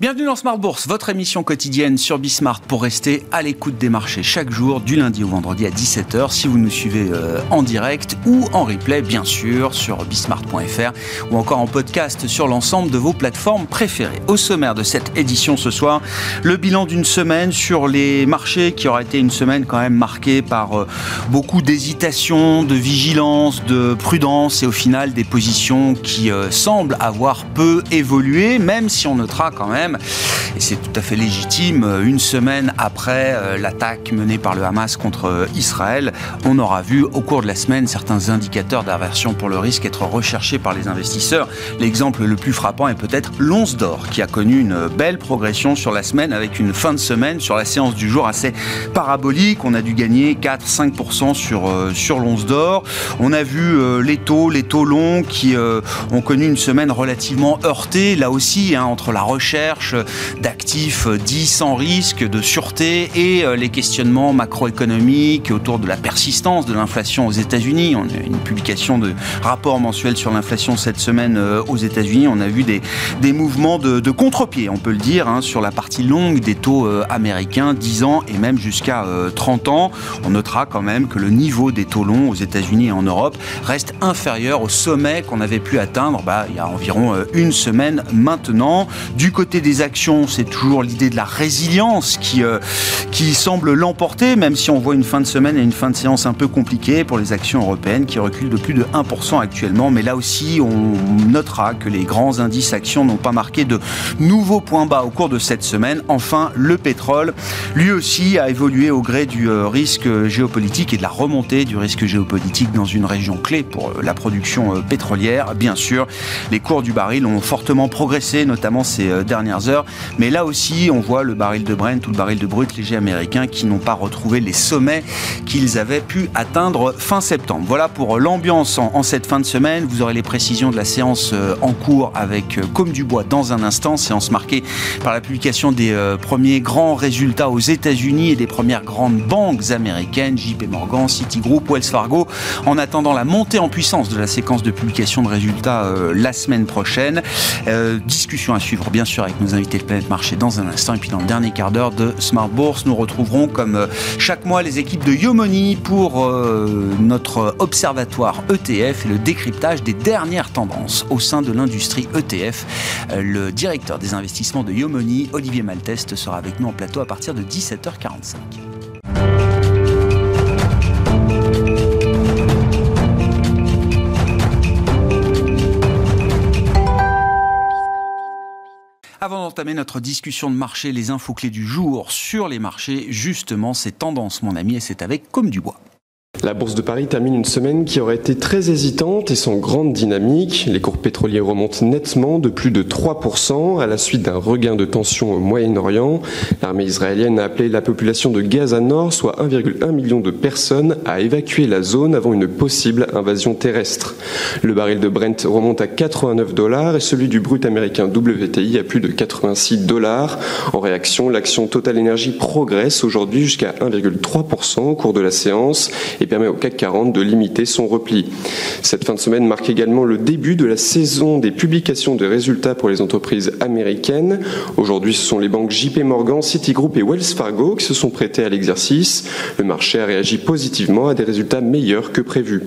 Bienvenue dans Smart Bourse, votre émission quotidienne sur Bismart pour rester à l'écoute des marchés chaque jour, du lundi au vendredi à 17h, si vous nous suivez euh, en direct ou en replay, bien sûr, sur bismart.fr ou encore en podcast sur l'ensemble de vos plateformes préférées. Au sommaire de cette édition ce soir, le bilan d'une semaine sur les marchés qui aura été une semaine quand même marquée par euh, beaucoup d'hésitation, de vigilance, de prudence et au final des positions qui euh, semblent avoir peu évolué, même si on notera quand même et c'est tout à fait légitime, une semaine après euh, l'attaque menée par le Hamas contre euh, Israël, on aura vu au cours de la semaine certains indicateurs d'aversion pour le risque être recherchés par les investisseurs. L'exemple le plus frappant est peut-être l'once d'or, qui a connu une belle progression sur la semaine avec une fin de semaine sur la séance du jour assez parabolique. On a dû gagner 4-5% sur, euh, sur l'once d'or. On a vu les taux, les taux longs qui ont connu une semaine relativement heurtée, là aussi, hein, entre la recherche, d'actifs dits sans risque, de sûreté et euh, les questionnements macroéconomiques autour de la persistance de l'inflation aux États-Unis. On a une publication de rapport mensuel sur l'inflation cette semaine euh, aux États-Unis. On a vu des, des mouvements de, contre-pied, on peut le dire, hein, sur la partie longue des taux euh, américains, 10 ans et même jusqu'à 30 ans. On notera quand même que le niveau des taux longs aux États-Unis et en Europe reste inférieur au sommet qu'on avait pu atteindre bah, il y a environ une semaine maintenant. Du côté des actions, c'est toujours l'idée de la résilience qui, euh, qui semble l'emporter, même si on voit une fin de semaine et une fin de séance un peu compliquée pour les actions européennes qui reculent de plus de 1% actuellement. Mais là aussi, on notera que les grands indices actions n'ont pas marqué de nouveaux points bas au cours de cette semaine. Enfin, le pétrole, lui aussi, a évolué au gré du euh, risque géopolitique et de la remontée du risque géopolitique dans une région clé pour euh, la production pétrolière. Bien sûr, les cours du baril ont fortement progressé, notamment ces dernières heures. Mais là aussi, on voit le baril de Brent ou le baril de brut léger américain qui n'ont pas retrouvé les sommets qu'ils avaient pu atteindre fin septembre. Voilà pour l'ambiance en, cette fin de semaine. Vous aurez les précisions de la séance euh, en cours avec euh, Comme du Bois dans un instant. Séance marquée par la publication des euh, premiers grands résultats aux États-Unis et des premières grandes banques américaines, JP Morgan, Citigroup, Wells Fargo, en attendant la montée en puissance de la séquence de publication de résultats la semaine prochaine. discussion à suivre bien sûr avec nos invités de Planète Marché dans un instant. Et puis dans le dernier quart d'heure de Smart Bourse, nous retrouverons comme euh, chaque mois les équipes de Yomoni pour euh, notre observatoire ETF et le décryptage des dernières tendances au sein de l'industrie ETF. Euh, le directeur des investissements de Yomoni, Olivier Malteste, sera avec nous en plateau à partir de 17h45. Avant d'entamer notre discussion de marché, les infos clés du jour sur les marchés, justement, ces tendances, mon ami, et c'est avec Comme du Bois. La bourse de Paris termine une semaine qui aurait été très hésitante et sans grande dynamique. Les cours pétroliers remontent nettement de plus de 3% à la suite d'un regain de tension au Moyen-Orient. L'armée israélienne a appelé la population de Gaza Nord, soit 1,1 million de personnes, à évacuer la zone avant une possible invasion terrestre. Le baril de Brent remonte à 89 dollars et celui du brut américain WTI à plus de 86 dollars. En réaction, l'action Total Energy progresse aujourd'hui jusqu'à 1,3% au cours de la séance et permet au CAC 40 de limiter son repli. Cette fin de semaine marque également le début de la saison des publications de résultats pour les entreprises américaines. Aujourd'hui, ce sont les banques JP Morgan, Citigroup et Wells Fargo qui se sont prêtés à l'exercice. Le marché a réagi positivement à des résultats meilleurs que prévus.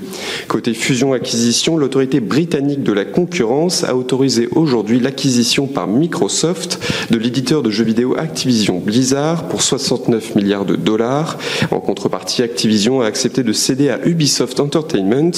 Côté fusion-acquisition, l'autorité britannique de la concurrence a autorisé aujourd'hui l'acquisition par Microsoft de l'éditeur de jeux vidéo Activision Blizzard pour 69 milliards de dollars. En contrepartie, Activision a accepté de céder à Ubisoft Entertainment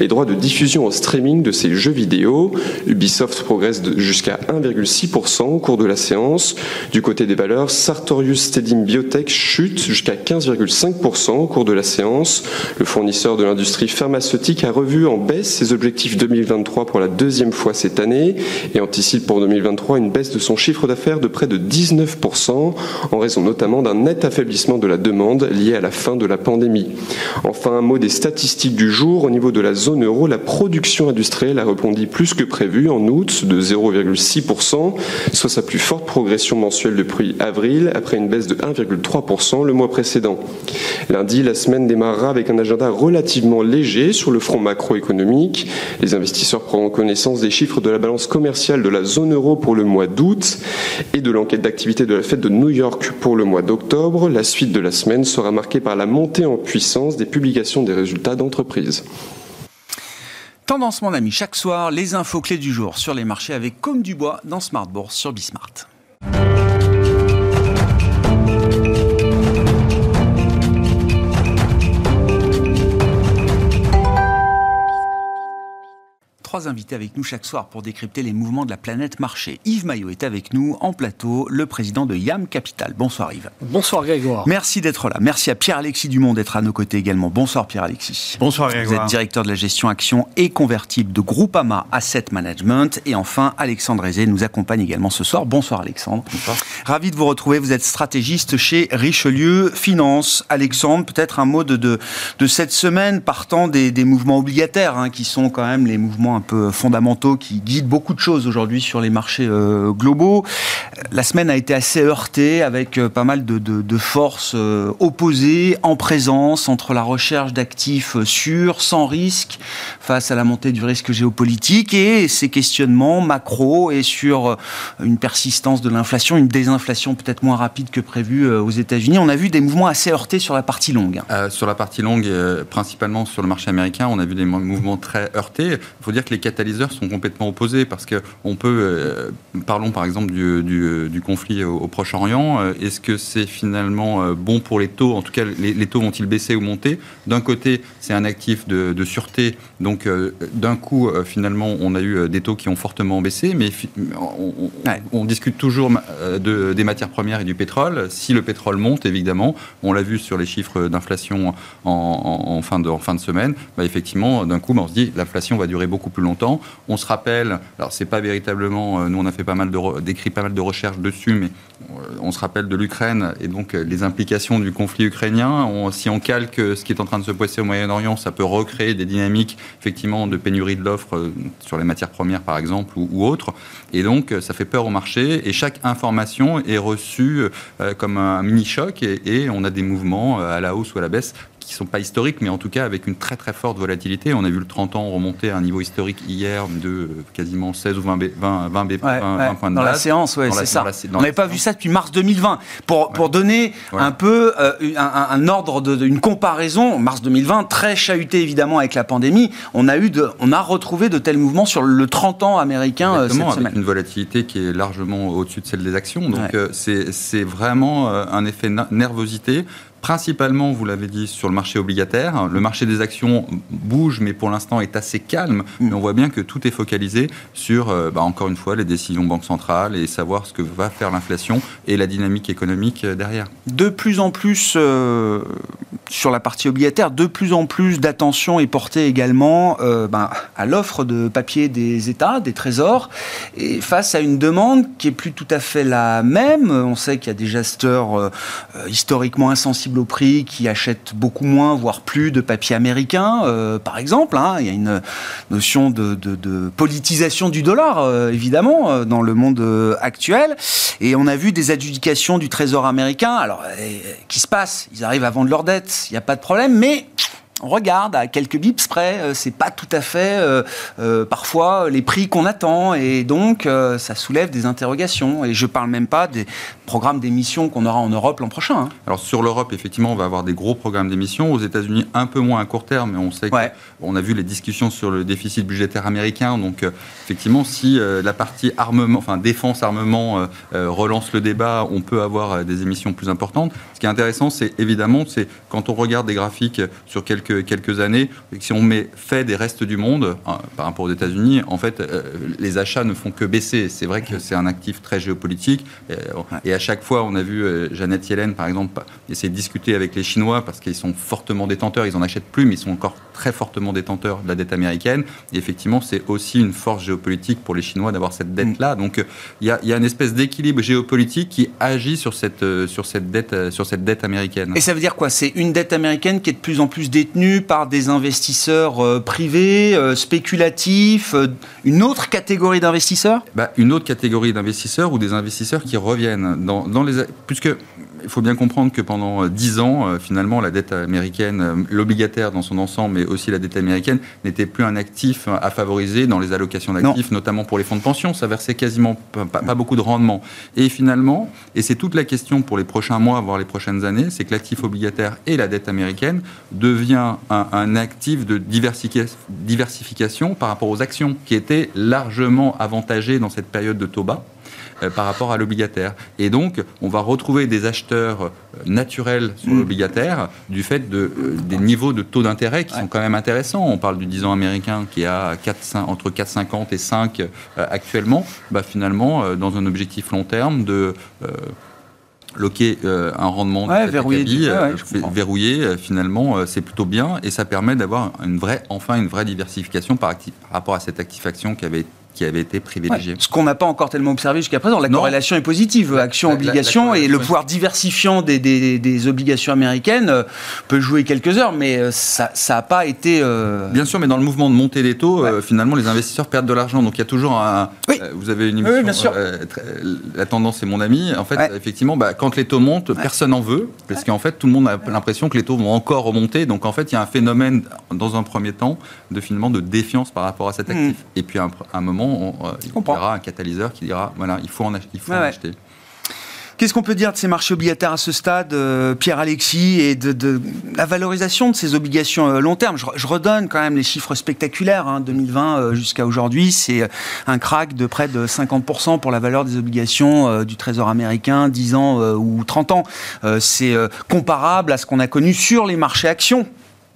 les droits de diffusion en streaming de ses jeux vidéo. Ubisoft progresse jusqu'à 1,6% au cours de la séance. Du côté des valeurs, Sartorius Stedim Biotech chute jusqu'à 15,5% au cours de la séance. Le fournisseur de l'industrie pharmaceutique a revu en baisse ses objectifs 2023 pour la deuxième fois cette année et anticipe pour 2023 une baisse de son chiffre d'affaires de près de 19% en raison notamment d'un net affaiblissement de la demande lié à la fin de la pandémie. Enfin, Enfin, un mot des statistiques du jour. Au niveau de la zone euro, la production industrielle a rebondi plus que prévu en août de 0,6%, soit sa plus forte progression mensuelle depuis avril, après une baisse de 1,3% le mois précédent. Lundi, la semaine démarrera avec un agenda relativement léger sur le front macroéconomique. Les investisseurs prendront connaissance des chiffres de la balance commerciale de la zone euro pour le mois d'août et de l'enquête d'activité de la fête de New York pour le mois d'octobre. La suite de la semaine sera marquée par la montée en puissance des des résultats d'entreprise. Tendance, mon ami, chaque soir, les infos clés du jour sur les marchés avec Comme du Bois dans Smart Bourse sur Bismart. Trois invités avec nous chaque soir pour décrypter les mouvements de la planète marché. Yves Maillot est avec nous en plateau, le président de YAM Capital. Bonsoir Yves. Bonsoir Grégoire. Merci d'être là. Merci à Pierre-Alexis Dumont d'être à nos côtés également. Bonsoir Pierre-Alexis. Bonsoir Grégoire. Vous êtes directeur de la gestion action et convertible de Groupama Asset Management. Et enfin, Alexandre Aizé nous accompagne également ce soir. Bonsoir Alexandre. Bonsoir. Ravi de vous retrouver. Vous êtes stratégiste chez Richelieu Finance. Alexandre, peut-être un mot de, de, cette semaine partant des, des mouvements obligataires hein, qui sont quand même les mouvements peu fondamentaux qui guident beaucoup de choses aujourd'hui sur les marchés euh, globaux. La semaine a été assez heurtée avec euh, pas mal de, forces euh, opposées en présence entre la recherche d'actifs sûrs, sans risque, face à la montée du risque géopolitique et ces questionnements macro et sur une persistance de l'inflation, une désinflation peut-être moins rapide que prévu aux États-Unis. On a vu des mouvements assez heurtés sur la partie longue. sur la partie longue, principalement sur le marché américain, on a vu des mouvements très heurtés. Il faut dire que les catalyseurs sont complètement opposés parce que on peut, euh, parlons par exemple du, du, conflit au, Proche-Orient, euh, est-ce que c'est finalement euh, bon pour les taux En tout cas, les, taux vont-ils baisser ou monter? D'un côté, c'est un actif de, de sûreté, donc d'un coup, finalement, on a eu des taux qui ont fortement baissé, mais on, on, discute toujours de, des matières premières et du pétrole. Si le pétrole monte, évidemment, on l'a vu sur les chiffres d'inflation en, en, fin de, en fin de semaine, bah effectivement, d'un coup, bah, on se dit l'inflation va durer beaucoup plus longtemps on se rappelle, alors c'est pas véritablement, euh, nous on a fait pas mal de décrit pas mal de recherches dessus, mais euh, on se rappelle de l'Ukraine et donc euh, les implications du conflit ukrainien. si on calque ce qui est en train de se passer au Moyen-Orient, ça peut recréer des dynamiques effectivement de pénurie de l'offre sur les matières premières par exemple ou, autres. Et donc ça fait peur au marché et chaque information est reçue comme un mini choc et, on a des mouvements à la hausse ou à la baisse qui ne sont pas historiques, mais en tout cas avec une très très forte volatilité. On a vu le 30 ans remonter à un niveau historique hier de euh, quasiment 16 ou 20, 20, 20, points de Dans la séance, oui, c'est ça. on n'avait pas vu ça depuis mars 2020. Pour, pour donner un peu euh, un, ordre, de, une comparaison, mars 2020, très chahuté évidemment avec la pandémie, on a, eu de, on a retrouvé de tels mouvements sur le 30 ans américain euh, cette avec une volatilité qui est largement au-dessus de celle des actions. Donc c'est vraiment un effet nervosité principalement, vous l'avez dit, sur le marché obligataire. Le marché des actions bouge, mais pour l'instant est assez calme. Mm. Mais on voit bien que tout est focalisé sur, euh, bah, encore une fois, les décisions banque centrale et savoir ce que va faire l'inflation et la dynamique économique euh, derrière. De plus en plus, euh, sur la partie obligataire, de plus en plus d'attention est portée également bah, à l'offre de papier des États, des trésors, et face à une demande qui est plus tout à fait la même. On sait qu'il y a des gesteurs historiquement insensibles au prix, qui achètent beaucoup moins, voire plus de papier américain, euh, par exemple. Hein. Il y a une notion de, politisation du dollar, euh, évidemment, euh, dans le monde actuel. Et on a vu des adjudications du Trésor américain, alors, qui se passent? Ils arrivent à vendre leurs dettes, il n'y a pas de problème, mais on regarde à quelques bips près, euh, c'est pas tout à fait euh, euh, parfois les prix qu'on attend et donc ça soulève des interrogations. Et je parle même pas des programmes d'émissions qu'on aura en Europe l'an prochain. Hein. Alors sur l'Europe, effectivement, on va avoir des gros programmes d'émissions. Aux États-Unis, un peu moins à court terme, mais on sait qu'on a vu les discussions sur le déficit budgétaire américain. Donc effectivement, si la partie armement, enfin défense armement relance le débat, on peut avoir des émissions plus importantes. Ce qui est intéressant, c'est évidemment, c'est quand on regarde des graphiques sur quelques quelques, années, si on met fait des restes du monde hein, par rapport aux États-Unis, en fait, euh, les achats ne font que baisser. C'est vrai que c'est un actif très géopolitique. Euh, et, à chaque fois, on a vu euh, Jeannette Yellen, par exemple, essayer de discuter avec les Chinois parce qu'ils sont fortement détenteurs. Ils en achètent plus, mais ils sont encore très fortement détenteurs de la dette américaine. Et effectivement, c'est aussi une force géopolitique pour les Chinois d'avoir cette dette-là. Mm. Donc, il y, a, y a une espèce d'équilibre géopolitique qui agit sur cette, sur cette dette, sur cette dette américaine. Et ça veut dire quoi? C'est une dette américaine qui est de plus en plus détenue par des investisseurs privés, spéculatifs, une autre catégorie d'investisseurs? Bah, Une autre catégorie d'investisseurs ou des investisseurs qui reviennent. Dans, dans les... Puisque il faut bien comprendre que pendant dix ans, finalement, la dette américaine, l'obligataire dans son ensemble, mais aussi la dette américaine, n'était plus un actif à favoriser dans les allocations d'actifs, notamment pour les fonds de pension. Ça versait quasiment pas, pas beaucoup de rendement. Et finalement, et c'est toute la question pour les prochains mois, voire les prochaines années, c'est que l'actif obligataire et la dette américaine devient un, actif de diversification par rapport aux actions qui étaient largement avantagées dans cette période de taux bas euh, par rapport à l'obligataire. Et donc, on va retrouver des acheteurs euh, naturels sur mm. l'obligataire du fait de, euh, des niveaux de taux d'intérêt qui sont quand même intéressants. On parle du 10 ans américain qui a 4, entre 4,50 et 5 actuellement. Bah, finalement, dans un objectif long terme de loquer un rendement verrouillé, verrouillé finalement c'est plutôt bien et ça permet d'avoir une vraie enfin une vraie diversification par, par rapport à cette actif-action qui avait qui avait été privilégié. ce qu'on n'a pas encore tellement observé jusqu'à présent, la corrélation est positive, action-obligation, et le pouvoir diversifiant des, des, obligations américaines euh, peut jouer quelques heures, mais euh, ça n'a pas été... Euh, Bien sûr, mais dans le mouvement de montée des taux, finalement, les investisseurs perdent de l'argent, donc il y a toujours un... vous avez une émission, oui, bien sûr. la tendance est mon ami, en fait, effectivement, bah, quand les taux montent, personne n'en veut, parce qu'en fait, tout le monde a l'impression que les taux vont encore remonter, donc en fait, il y a un phénomène, dans un premier temps, de finalement de défiance par rapport à cet hmm. actif. Et puis, à un moment, euh, il y aura un catalyseur qui dira voilà, il faut en, acheter. Qu'est-ce qu'on peut dire de ces marchés obligataires à ce stade, euh, Pierre-Alexis, et de, la valorisation de ces obligations euh, long terme? Je, redonne quand même les chiffres spectaculaires. 2020 hein, jusqu'à aujourd'hui, c'est un crack de près de 50% pour la valeur des obligations du Trésor américain, 10 ans ou 30 ans. c'est comparable à ce qu'on a connu sur les marchés actions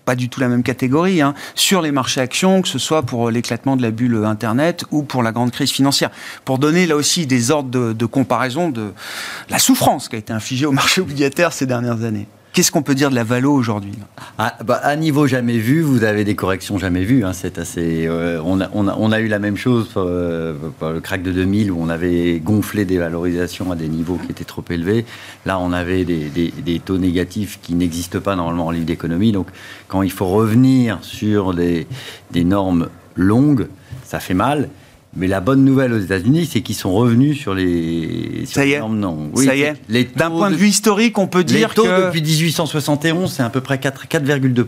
pas du tout la même catégorie, hein, sur les marchés actions, que ce soit pour l'éclatement de la bulle Internet ou pour la grande crise financière. Pour donner là aussi des ordres de, de comparaison de la souffrance qui a été infligée au marché obligataire ces dernières années. Qu'est-ce qu'on peut dire de la Valo aujourd'hui? Ah, bah, À niveau jamais vu, vous avez des corrections jamais vues. Hein, c'est assez. Euh, on, a, eu la même chose pour, euh, le crack de 2000 où on avait gonflé des valorisations à des niveaux qui étaient trop élevés. Là, on avait des, taux négatifs qui n'existent pas normalement en livre d'économie. Donc, quand il faut revenir sur des normes longues, ça fait mal. Mais la bonne nouvelle aux États-Unis, c'est qu'ils sont revenus sur les. Sur ça y est. Non. Oui, ça y est. D'un point de vue historique, on peut dire les taux que depuis 1871, c'est à peu près 4,2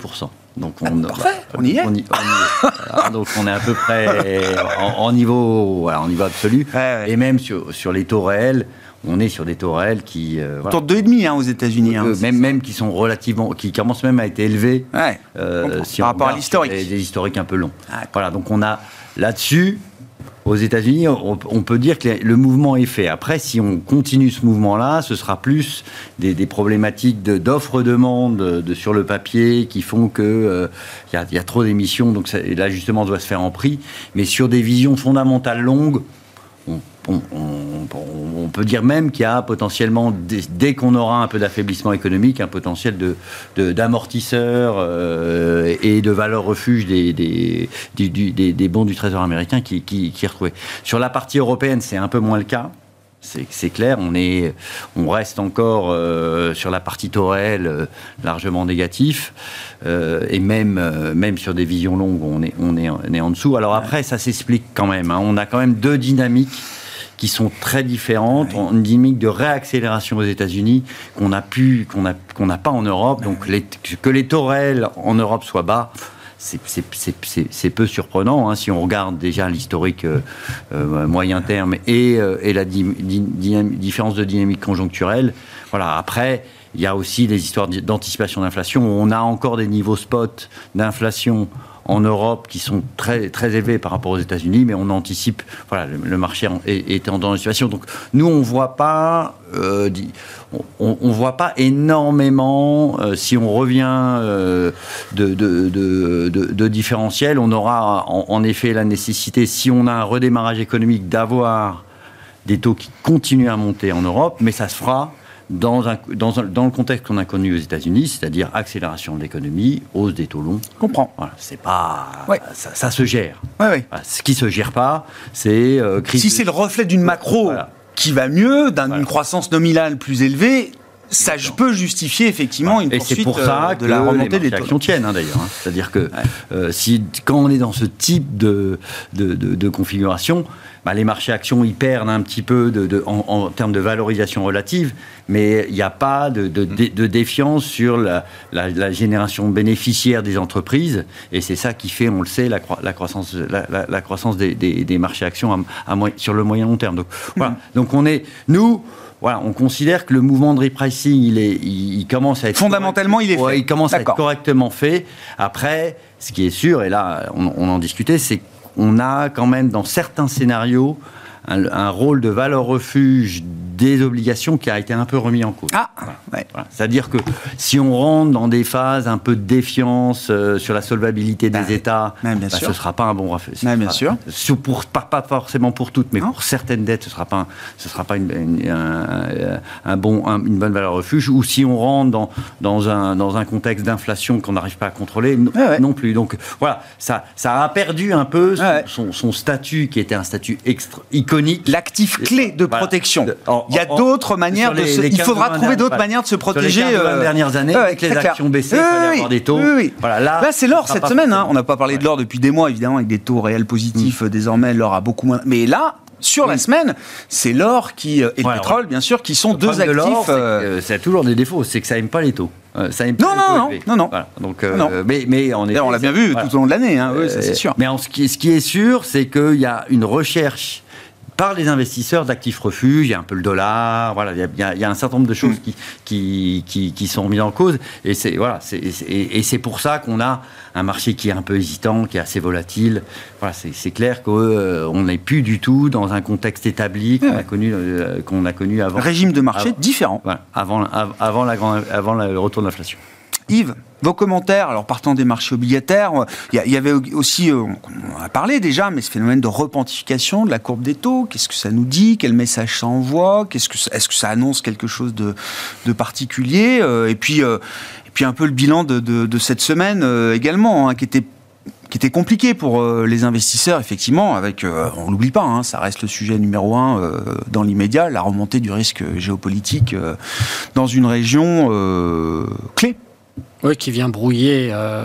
donc on, ah, parfait, on, y est. On y, est. donc on est à peu près en, niveau, voilà, en niveau absolu. Et même sur, sur les taux réels, on est sur des taux réels qui. Euh, voilà. Taux demi hein, aux États-Unis. Hein. Euh, même, même qui sont relativement. qui commencent même à être élevés. Ouais, euh, si par rapport à l'historique. Des, des, historiques un peu longs. Ah, voilà, donc on a là-dessus aux États-Unis, on, peut dire que le mouvement est fait. Après, si on continue ce mouvement-là, ce sera plus des, problématiques d'offre-demande de, sur le papier qui font que euh, il y, a trop d'émissions, donc l'ajustement doit se faire en prix. Mais sur des visions fondamentales longues, on, peut dire même qu'il y a potentiellement, dès, qu'on aura un peu d'affaiblissement économique, un potentiel d'amortisseur de, euh, et de valeur refuge des, des, bons du Trésor américain qui, qui, est retrouvé. Sur la partie européenne, c'est un peu moins le cas. C'est clair, on, est, on reste encore euh, sur la partie taux euh, largement négatif, et même, même sur des visions longues, on est, on est, on est en dessous. Alors après, ça s'explique quand même. Hein. On a quand même deux dynamiques qui sont très différentes, une dynamique de réaccélération aux États-Unis qu'on a pu, qu'on a, qu'on n'a pas en Europe. Donc les, que les taux réels en Europe soient bas, c'est peu surprenant hein, si on regarde déjà l'historique euh, euh, moyen terme et, euh, et la différence de dynamique conjoncturelle. Voilà. Après, il y a aussi des histoires d'anticipation d'inflation. On a encore des niveaux spot d'inflation en Europe qui sont très, très élevés par rapport aux États-Unis, mais on anticipe, voilà, le, marché est, en dans une situation. Donc nous, on voit pas, euh, on, voit pas énormément. Euh, si on revient euh, de, de, de, différentiel, on aura en, effet la nécessité, si on a un redémarrage économique, d'avoir des taux qui continuent à monter en Europe, mais ça se fera dans, un, dans, dans le contexte qu'on a connu aux États-Unis, c'est-à-dire accélération de l'économie, hausse des taux longs. Je comprends. Voilà, c'est pas. Ça, se gère. Ouais, ouais. ce qui se gère pas, c'est. Euh, si c'est le reflet d'une macro qui va mieux, d'une croissance nominale plus élevée, ça peut justifier effectivement une et poursuite c'est pour ça euh, que de la remontée des actions tiennent hein, d'ailleurs. hein. C'est-à-dire que euh, si quand on est dans ce type de, de, de- de configuration, bah, les marchés actions ils perdent un petit peu de, de- en, en termes de valorisation relative, mais il n'y a pas de, de défiance sur la, la- la génération bénéficiaire des entreprises, et c'est ça qui fait, on le sait, la, croi- la croissance, la, des, des- des marchés actions à- à moy- sur le moyen long terme. Donc voilà. Donc on est nous. Voilà, on considère que le mouvement de repricing, il, est, il, il commence à être Fondamentalement, il est Ouais, fait. il commence à être correctement fait. Après, ce qui est sûr, et là, on, on en discutait, c'est qu'on a quand même dans certains scénarios un, un rôle de valeur refuge des obligations qui a été un peu remis en cause. Ah, ouais. Voilà. C'est-à-dire que si on rentre dans des phases un peu de défiance euh, sur la solvabilité des Bah, États, bah, ce ne sera pas un bon. Ouais, bien sûr. Pour, pas, pas forcément pour toutes, mais Non. pour certaines dettes, ce ne sera pas, un- ce sera pas une, une- un, un bon, un- une bonne valeur refuge. Ou si on rentre dans, dans, un, dans un contexte d'inflation qu'on n'arrive pas à contrôler, non, Ouais, ouais. non plus. Donc voilà, ça, ça a perdu un peu son, Ouais, ouais. son- son statut qui était un statut extra, iconique. L'actif clé de protection. Il y a d'autres manières sur de les- se... les Il 15 faudra ou 20 trouver d'autres manières de se Sur protéger. les 15 ou 20 euh, dernières années, avec les actions baissées, il fallait avoir des taux. oui, oui. Voilà, là, Là, c'est l'or cette semaine. hein. On n'a pas parlé de l'or depuis des mois, évidemment, avec des taux réels positifs. Mm. euh, Désormais, l'or a beaucoup moins. Mais là, sur la semaine, c'est l'or qui euh, et le Ouais, pétrole, bien sûr, qui sont Le deux de actifs. euh, euh, Ça a toujours des défauts, c'est que ça aime pas les taux. Euh, ça aime pas Non, les non, taux non, non, non. Voilà. Donc, euh, Non. mais, mais en D'ailleurs, on l'a bien vu voilà. tout au long de l'année. Hein. Oui, c'est sûr. Mais en ce, qui, ce qui est sûr, c'est qu'il y a une recherche par les investisseurs d'actifs refuges, il y a un peu le dollar, voilà, il y a, il y un certain nombre de choses Mm. qui, qui, qui, qui sont mises en cause. Et c'est voilà, c'est- et c'est- et c'est pour ça qu'on a un marché qui est un peu hésitant, qui est assez volatile. Voilà, c'est c'est clair qu'on n'est plus du tout dans un contexte établi qu'on Ouais. a connu euh, qu'on a connu avant. Régime de marché avant- différent. voilà, avant, av- avant, la avant le retour de l'inflation. Yves, vos commentaires, alors partant des marchés obligataires, il y, avait aussi, euh, on en a parlé déjà, mais ce phénomène de repentification de la courbe des taux, qu'est-ce que ça nous dit Quel message ça envoie Qu'est-ce que Est-ce que ça annonce quelque chose de, de particulier Euh, et, puis, euh, et puis un peu le bilan de, de- de cette semaine également, hein, qui était qui était compliqué pour les investisseurs, effectivement, avec, euh, on l'oublie pas, hein, ça reste le sujet numéro un euh, dans l'immédiat, la remontée du risque géopolitique dans une région clé. Oui, qui vient brouiller euh,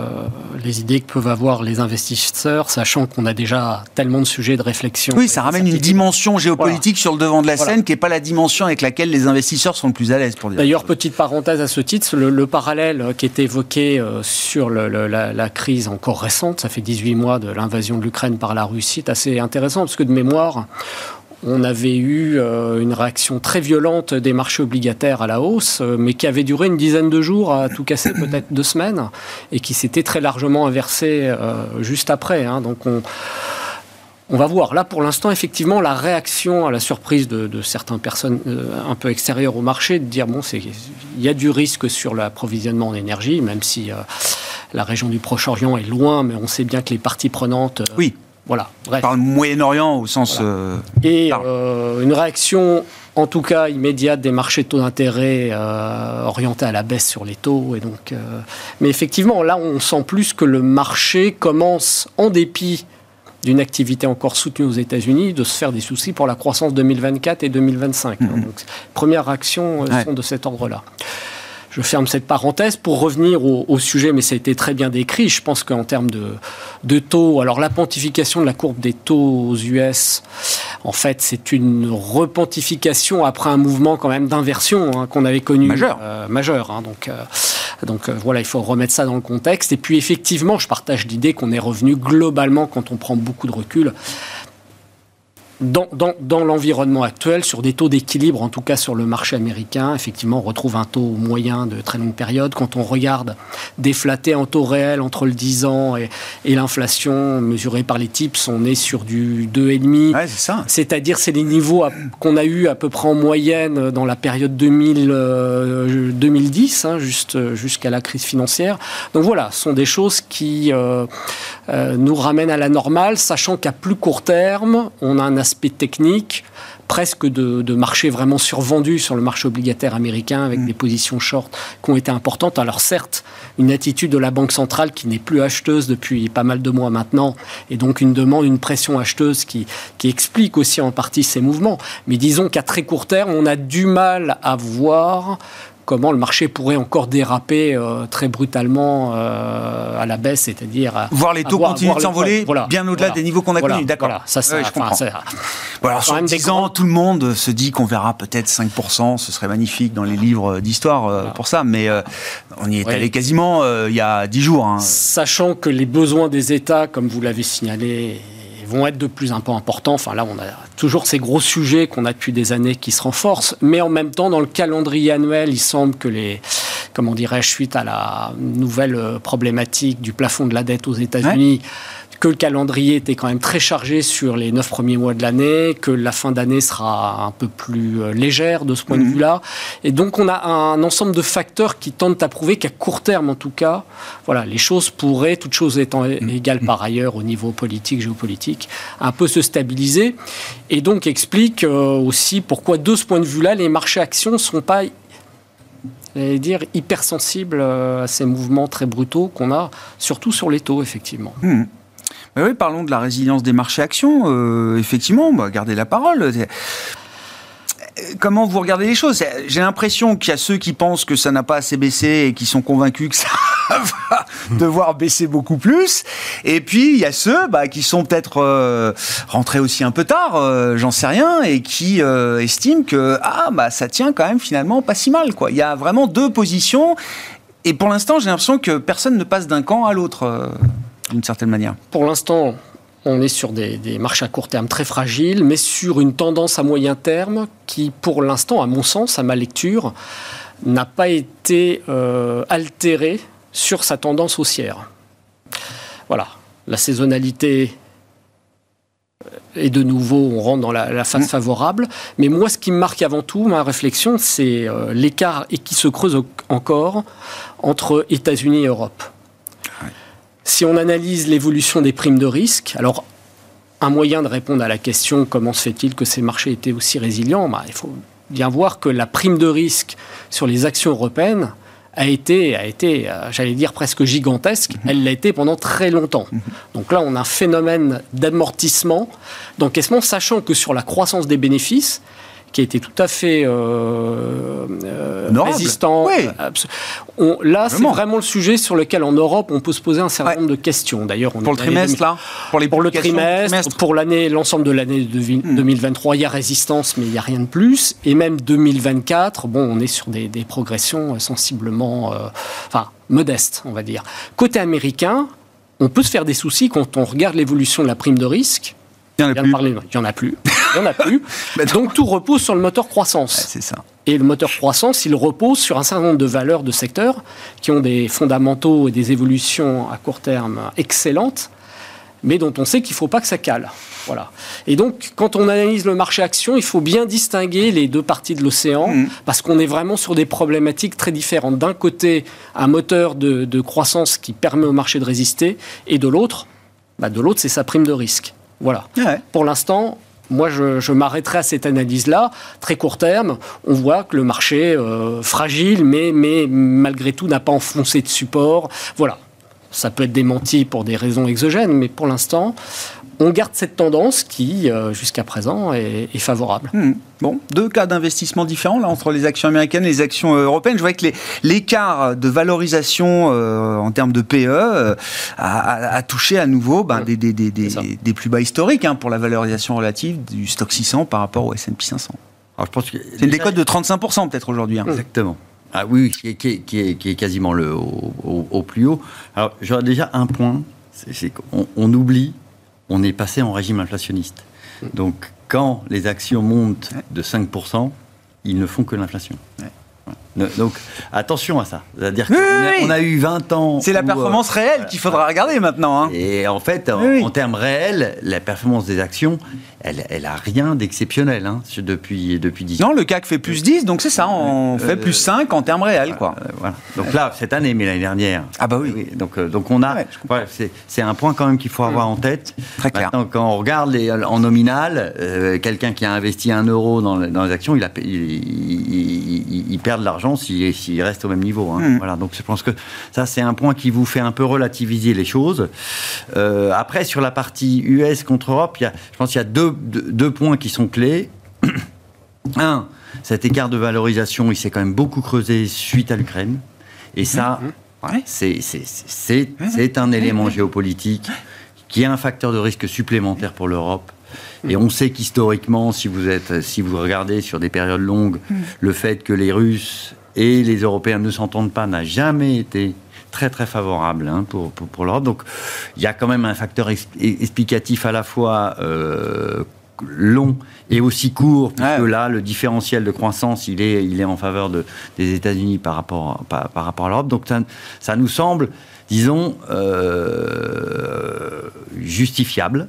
les idées que peuvent avoir les investisseurs, sachant qu'on a déjà tellement de sujets de réflexion. Oui, ça ramène une dimension géopolitique sur le devant de la Voilà. scène qui n'est pas la dimension avec laquelle les investisseurs sont le plus à l'aise pour. D'ailleurs, petite parenthèse à ce titre, le, le parallèle qui est évoqué euh, sur le- le- la, la crise encore récente, ça fait 18 mois de l'invasion de l'Ukraine par la Russie, est assez intéressant parce que de mémoire, on avait eu euh, une réaction très violente des marchés obligataires à la hausse, euh, mais qui avait duré une dizaine de jours, à tout casser peut-être deux semaines, et qui s'était très largement inversée euh, juste après. hein. Donc on, va voir. Là, pour l'instant, effectivement, la réaction à la surprise de, certaines personnes un peu extérieures au marché, de dire bon, il y a du risque sur l'approvisionnement en énergie, même si la région du Proche-Orient est loin, mais on sait bien que les parties prenantes. Oui. Voilà. Bref. Par le Moyen-Orient au sens. euh, Et euh, une réaction, en tout cas immédiate, des marchés de taux d'intérêt euh, orientés à la baisse sur les taux. Et donc, euh, mais effectivement, là, on sent plus que le marché commence, en dépit d'une activité encore soutenue aux États-Unis, de se faire des soucis pour la croissance 2024 et 2025. Donc, premières réactions euh, Ouais. sont de cet ordre-là. Je ferme cette parenthèse pour revenir au, au sujet, mais ça a été très bien décrit. Je pense qu'en termes de, de taux, alors la pontification de la courbe des taux aux US, en fait, c'est une repontification après un mouvement quand même d'inversion hein, qu'on avait connu. Majeur. euh, majeur hein. donc, euh, donc euh, voilà, il faut remettre ça dans le contexte. Et puis effectivement, je partage l'idée qu'on est revenu globalement, quand on prend beaucoup de recul, dans, dans, dans l'environnement actuel, sur des taux d'équilibre, en tout cas sur le marché américain, effectivement, on retrouve un taux moyen de très longue période. Quand on regarde déflaté en taux réel entre le 10 ans et, et l'inflation mesurée par les TIPS, on est sur du 2,5. Ouais, c'est ça. C'est-à-dire, c'est les niveaux qu'on a eu à peu près en moyenne dans la période 2000, euh, 2010, hein, juste, jusqu'à la crise financière. Donc voilà, ce sont des choses qui euh, euh, nous ramènent à la normale, sachant qu'à plus court terme, on a un aspect technique presque de, de marché vraiment survendu sur le marché obligataire américain avec des positions short qui ont été importantes. Alors certes, une attitude de la Banque centrale qui n'est plus acheteuse depuis pas mal de mois maintenant et donc une demande, une pression acheteuse qui, qui explique aussi en partie ces mouvements. Mais disons qu'à très court terme, on a du mal à voir comment le marché pourrait encore déraper euh, très brutalement euh, à la baisse, c'est-à-dire voir les taux continuer de s'envoler bien au-delà des niveaux qu'on a connus. D'accord. Voilà, ça, ça, je comprends. Bon, sur 10 ans, tout le monde se dit qu'on verra peut-être 5%. Ce serait magnifique dans les livres d'histoire euh, pour ça, mais on y est allé quasiment il y a 10 jours. Hein. Sachant que les besoins des États, comme vous l'avez signalé, vont être de plus en plus importants. Enfin là, on a toujours ces gros sujets qu'on a depuis des années qui se renforcent, mais en même temps, dans le calendrier annuel, il semble que les, comment dirais-je, suite à la nouvelle problématique du plafond de la dette aux États-Unis, que le calendrier était quand même très chargé sur les neuf premiers mois de l'année, que la fin d'année sera un peu plus euh, légère de ce point de mhm. vue-là. Et donc on a un ensemble de facteurs qui tentent à prouver qu'à court terme en tout cas, voilà, les choses pourraient, toutes choses étant mhm. égales par ailleurs au niveau politique, géopolitique, un peu se stabiliser. Et donc explique euh, aussi pourquoi de ce point de vue-là, les marchés actions ne sont pas dire, hypersensibles euh, à ces mouvements très brutaux qu'on a, surtout sur les taux, effectivement. Oui, parlons de la résilience des marchés actions. Euh, effectivement, bah, gardez la parole. Comment vous regardez les choses? J'ai l'impression qu'il y a ceux qui pensent que ça n'a pas assez baissé et qui sont convaincus que ça va devoir baisser beaucoup plus. Et puis il y a ceux bah, qui sont peut-être euh, rentrés aussi un peu tard, euh, j'en sais rien, et qui estiment que ah bah ça tient quand même finalement pas si mal. Quoi. Il y a vraiment deux positions. Et pour l'instant, j'ai l'impression que personne ne passe d'un camp à l'autre d'une certaine manière Pour l'instant, on est sur des, marches à court terme très fragiles, mais sur une tendance à moyen terme qui, pour l'instant, à mon sens, à ma lecture, n'a pas été euh, altérée sur sa tendance haussière. Voilà, la saisonnalité est de nouveau, on rentre dans la, phase mm. favorable. Mais moi, ce qui me marque avant tout, ma réflexion, c'est euh, l'écart et qui se creuse encore entre États-Unis et Europe. Si on analyse l'évolution des primes de risque, alors un moyen de répondre à la question comment se fait-il que ces marchés étaient aussi résilients, bah, il faut bien voir que la prime de risque sur les actions européennes a été, a été euh, j'allais dire, presque gigantesque. Mhm. Elle l'a été pendant très longtemps. Mhm. Donc là, on a un phénomène d'amortissement, d'encaissement, sachant que sur la croissance des bénéfices, qui a été tout à fait euh, euh résistant. là, c'est vraiment le sujet sur lequel en Europe on peut se poser un certain nombre de questions. D'ailleurs, pour le trimestre là, pour, les pour le trimestre, pour l'année, l'ensemble de l'année 2023, hmm. il y a résistance, mais il n'y a rien de plus. Et même 2024, bon, on est sur des, progressions sensiblement, euh, enfin, modestes, on va dire. Côté américain, on peut se faire des soucis quand on regarde l'évolution de la prime de risque. Il n'y en en a plus. Il n'y en a plus. Donc tout repose sur le moteur croissance. c'est ça. Et le moteur croissance, il repose sur un certain nombre de valeurs de secteurs qui ont des fondamentaux et des évolutions à court terme excellentes, mais dont on sait qu'il ne faut pas que ça cale. Voilà. Et donc, quand on analyse le marché action, il faut bien distinguer les deux parties de l'océan, mmh. parce qu'on est vraiment sur des problématiques très différentes. D'un côté, un moteur de, croissance qui permet au marché de résister, et de l'autre, bah de l'autre, c'est sa prime de risque. Voilà. Pour l'instant, moi, je, m'arrêterai à cette analyse-là. Très court terme, on voit que le marché, euh, fragile, mais, mais malgré tout, n'a pas enfoncé de support. Voilà. Ça peut être démenti pour des raisons exogènes, mais pour l'instant, on garde cette tendance qui, euh, jusqu'à présent, est, favorable. Hmm. Bon, deux cas d'investissement différents là entre les actions américaines et les actions euh, européennes. Je vois que l'écart de valorisation euh, en termes de PE a, touché à nouveau ben, des, des, des, des, plus bas historiques hein, pour la valorisation relative du stock 600 par rapport au S&P 500. C'est une décote de 35% peut-être aujourd'hui. Hein. Exactement. Ah oui, qui est, qui est, qui est, quasiment le, au, plus haut. Alors j'aurais déjà un point, c'est qu'on on oublie on est passé en régime inflationniste. Donc, quand les actions montent de 5%, ils ne font que l'inflation. Donc attention à ça. C'est-à-dire qu'on a, eu 20 ans. C'est la performance euh, réelle qu'il faudra regarder maintenant. Hein. Et en fait, en, termes réels, la performance des actions, elle, elle a rien d'exceptionnel hein, depuis, depuis 10 ans. Non, le CAC fait plus 10, donc c'est ça, on fait plus 5 en termes réels. Quoi. voilà. Donc là, cette année, mais l'année dernière. Ah bah oui. donc, euh, donc on a. c'est un point quand même qu'il faut avoir en tête. Très clair. Maintenant, quand on regarde les, en nominal, euh, quelqu'un qui a investi 1 euro dans, dans les actions, il, a, il, il perd de l'argent s'il reste au même niveau. Hein. Hmm. Voilà, donc je pense que ça, c'est un point qui vous fait un peu relativiser les choses. Euh, après, sur la partie US contre Europe, il y a, je pense qu'il y a deux, deux, points qui sont clés. un, Cet écart de valorisation, il s'est quand même beaucoup creusé suite à l'Ukraine. Et ça, Ouais. c'est c'est- c'est- c'est un élément géopolitique qui est un facteur de risque supplémentaire pour l'Europe. Et on sait qu'historiquement, si vous êtes, si vous regardez sur des périodes longues, le fait que les Russes et les Européens ne s'entendent pas n'a jamais été très très favorable hein, pour, pour, pour l'Europe. Donc il y a quand même un facteur ex- explicatif à la fois euh, long et aussi court, puisque Ouais. là, le différentiel de croissance, il est, il est en faveur de, des États-Unis par rapport, par, par rapport à l'Europe. Donc ça, ça nous semble, disons, euh, justifiable.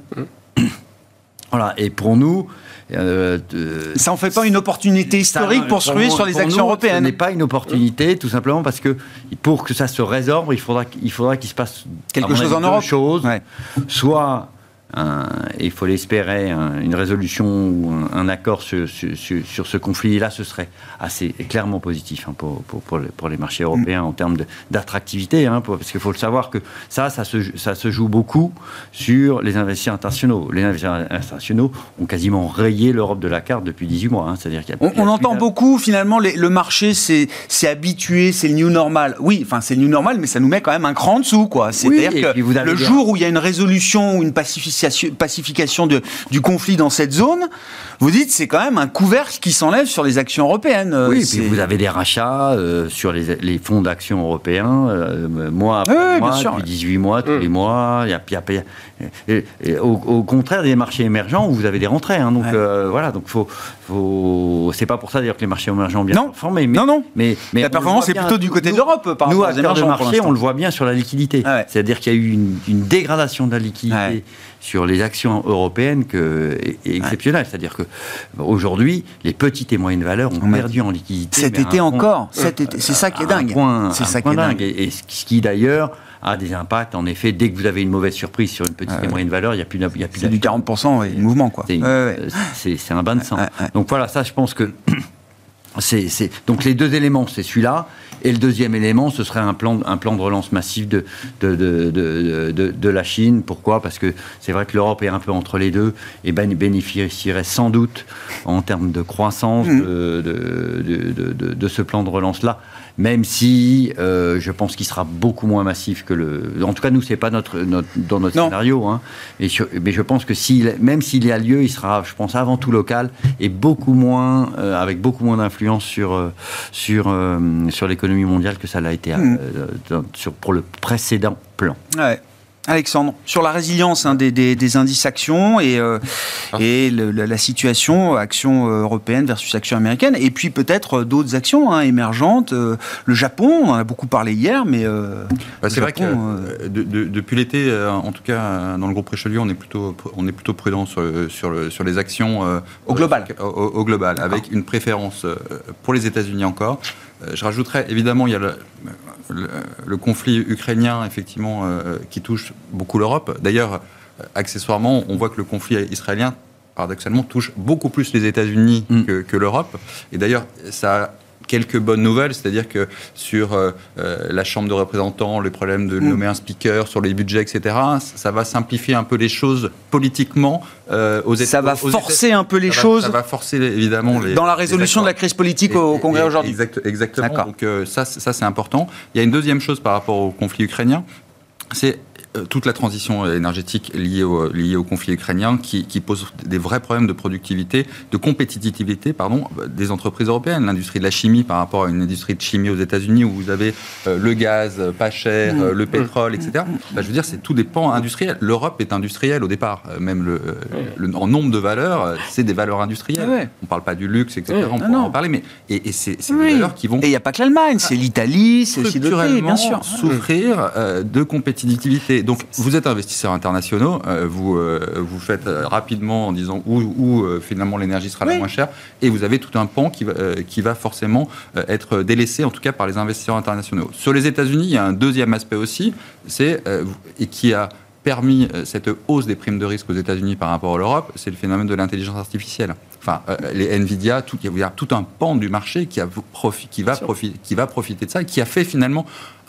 Voilà. Et pour nous, euh, de- Ça en fait pas une opportunité historique ça, pour se ruer sur les actions nous, Ce européennes. n'est pas une opportunité, tout simplement parce que pour que ça se résorbe, il faudra, qu'il faudra qu'il se passe Quelque chose en Europe. Ouais. Soit, un- et il faut l'espérer, un- une résolution ou un, un accord sur, sur- sur- sur ce conflit. Et là, ce serait assez clairement positif hein, pour, pour, pour les, pour les marchés européens en termes d'attractivité. hein, parce qu'il faut le savoir que ça, ça se, ça se joue beaucoup sur les investisseurs internationaux. Les investisseurs internationaux ont quasiment rayé l'Europe de la carte depuis 18 mois. hein. C'est-à-dire qu'il y a- On, entend beaucoup finalement les- le marché c'est habitué, c'est le new normal. Oui, enfin c'est le new normal, mais ça nous met quand même un cran en dessous quoi. C'est-à-dire que le jour où il y a une résolution ou une pacification, pacification de- du conflit dans cette zone, vous dites c'est quand même un couvercle qui s'enlève sur les actions européennes. Euh, Oui, et puis vous avez des rachats euh, sur les, les fonds d'action européens, euh, mois après Oui, mois, depuis 18 mois, tous Mm. les mois. Il y a, y a- il y a- et- et au, au contraire des marchés émergents où vous avez des rentrées. hein. donc Ouais. euh, voilà, donc faut, faut... c'est pas pour ça d'ailleurs que les marchés émergents ont bien Non. performé. Mais, Non, non. Mais, mais la performance est plutôt du côté de l'Europe par Nous, rapport aux émergents, marché, on le voit bien sur la liquidité. Ah ouais. C'est-à-dire qu'il y a eu une, une dégradation de la liquidité Ouais. Sur les actions européennes que, est. C'est-à-dire que aujourd'hui, les petites et moyennes valeurs ont perdu en liquidité. Cet été encore, cet été, c'est ça qui est dingue. C'est ça qui est dingue. Et, et ce qui d'ailleurs a des impacts. En effet, dès que vous avez une mauvaise surprise sur une petite et moyenne valeur, il n'y a plus d'im- il y a plus C'est du d'action. 40% et mouvement quoi. C'est Ouais, un bain de sang. Donc voilà, ça, je pense que donc les deux éléments, c'est celui-là. Et le deuxième élément, ce serait un plan, un plan de relance massif de, de, de, de, de- de la Chine. Pourquoi? Parce que c'est vrai que l'Europe est un peu entre les deux et ben- bénéficierait sans doute en termes de croissance de, de, de, de- de- de ce plan de relance-là. Même si euh, je pense qu'il sera beaucoup moins massif que le. En tout cas, nous, c'est pas notre, notre dans notre Non. scénario. Hein. Et mais je pense que s'il, même s'il y a lieu, il sera, je pense, avant tout local et beaucoup moins, euh, avec beaucoup moins d'influence sur euh, sur euh, sur l'économie mondiale que ça l'a été dans- sur, pour le précédent plan. Ouais. Alexandre, sur la résilience hein, des, des- des indices actions et, euh, Ah. et le- la, la situation action euh, européenne versus action américaine, et puis peut-être euh, d'autres actions hein, émergentes. euh, le Japon, on en a beaucoup parlé hier, mais euh, Bah, c'est vrai que Japon, euh, euh, de- de- depuis l'été, euh, en tout cas euh, dans le groupe Richelieu, on est plutôt, on est plutôt prudent sur, sur, le- sur les actions euh, Au global. Au, au- global, avec une préférence euh, pour les États-Unis encore. Euh, Je rajouterais, évidemment, il y a le, le- le conflit ukrainien, effectivement, euh, qui touche beaucoup l'Europe. D'ailleurs, accessoirement, on voit que le conflit israélien, paradoxalement, touche beaucoup plus les États-Unis Mm. que, que l'Europe. Et d'ailleurs, ça a quelques bonnes nouvelles, c'est-à-dire que sur euh, euh, la Chambre de représentants, les problèmes de Mm. nommer un speaker, sur les budgets, etc., ça va simplifier un peu les choses politiquement euh, aux États ça va aux États- forcer un peu les ça va- choses ça va forcer évidemment les, dans la résolution de la crise politique Et- au Congrès aujourd'hui. exact- exactement. Donc euh, ça, c'est- ça c'est important. Il y a une deuxième chose par rapport au conflit ukrainien, c'est toute la transition énergétique liée au, liée au conflit ukrainien qui, qui pose des vrais problèmes de productivité, de compétitivité pardon, des entreprises européennes. L'industrie de la chimie par rapport à une industrie de chimie aux États-Unis où vous avez euh, le gaz euh, pas cher, Mmh. euh, le pétrole, etc. Bah, je veux dire, c'est tout des pans industriels. L'Europe est industrielle au départ. Euh, même le, euh, le- en nombre de valeurs, euh, c'est des valeurs industrielles. Ah ouais. On ne parle pas du luxe, etc. Oui. On Ah non. en parler, mais et, et c'est Oui. des valeurs qui vont Et il n'y a pas que l'Allemagne, c'est l'Italie, c'est aussi bien sûr. souffrir euh, de compétitivité. Donc, vous êtes investisseurs internationaux, euh, vous euh, vous faites euh, rapidement en disant où, où, finalement l'énergie sera Oui. la moins chère, et vous avez tout un pan qui va, qui va forcément être délaissé, en tout cas par les investisseurs internationaux. Sur les États-Unis, il y a un deuxième aspect aussi, c'est et qui a permis cette hausse des primes de risque aux États-Unis par rapport à l'Europe, c'est le phénomène de l'intelligence artificielle. Enfin, les Nvidia, tout, il y a tout un pan du marché qui, a profi- qui, va sûr. profi- qui va profiter de ça, et qui a fait finalement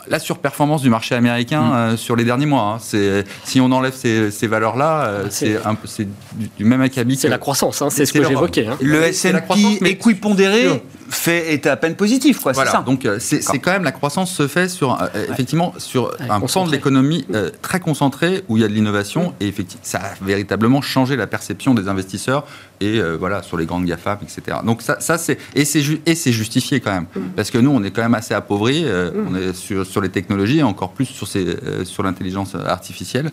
la surperformance du marché américain Mm. euh, sur les derniers mois. hein. C'est si on enlève ces, ces valeurs-là, euh, Ah, c'est- du, du même acabit. C'est que- la croissance, hein, c'est ce que j'évoquais. hein. Le S&P équipondéré. Fait, est à peine positif, quoi, Voilà, ça. Donc euh, c'est quand même la croissance se fait sur euh, effectivement sur un pan concentré. de l'économie euh, très concentré où il y a de l'innovation. Et effectivement ça a véritablement changé la perception des investisseurs et euh, voilà sur les grandes GAFAM etc. Donc ça, ça c'est et c'est ju- justifié quand même. Parce que nous on est quand même assez appauvris euh, on est sur, sur les technologies et encore plus sur ces sur l'intelligence artificielle.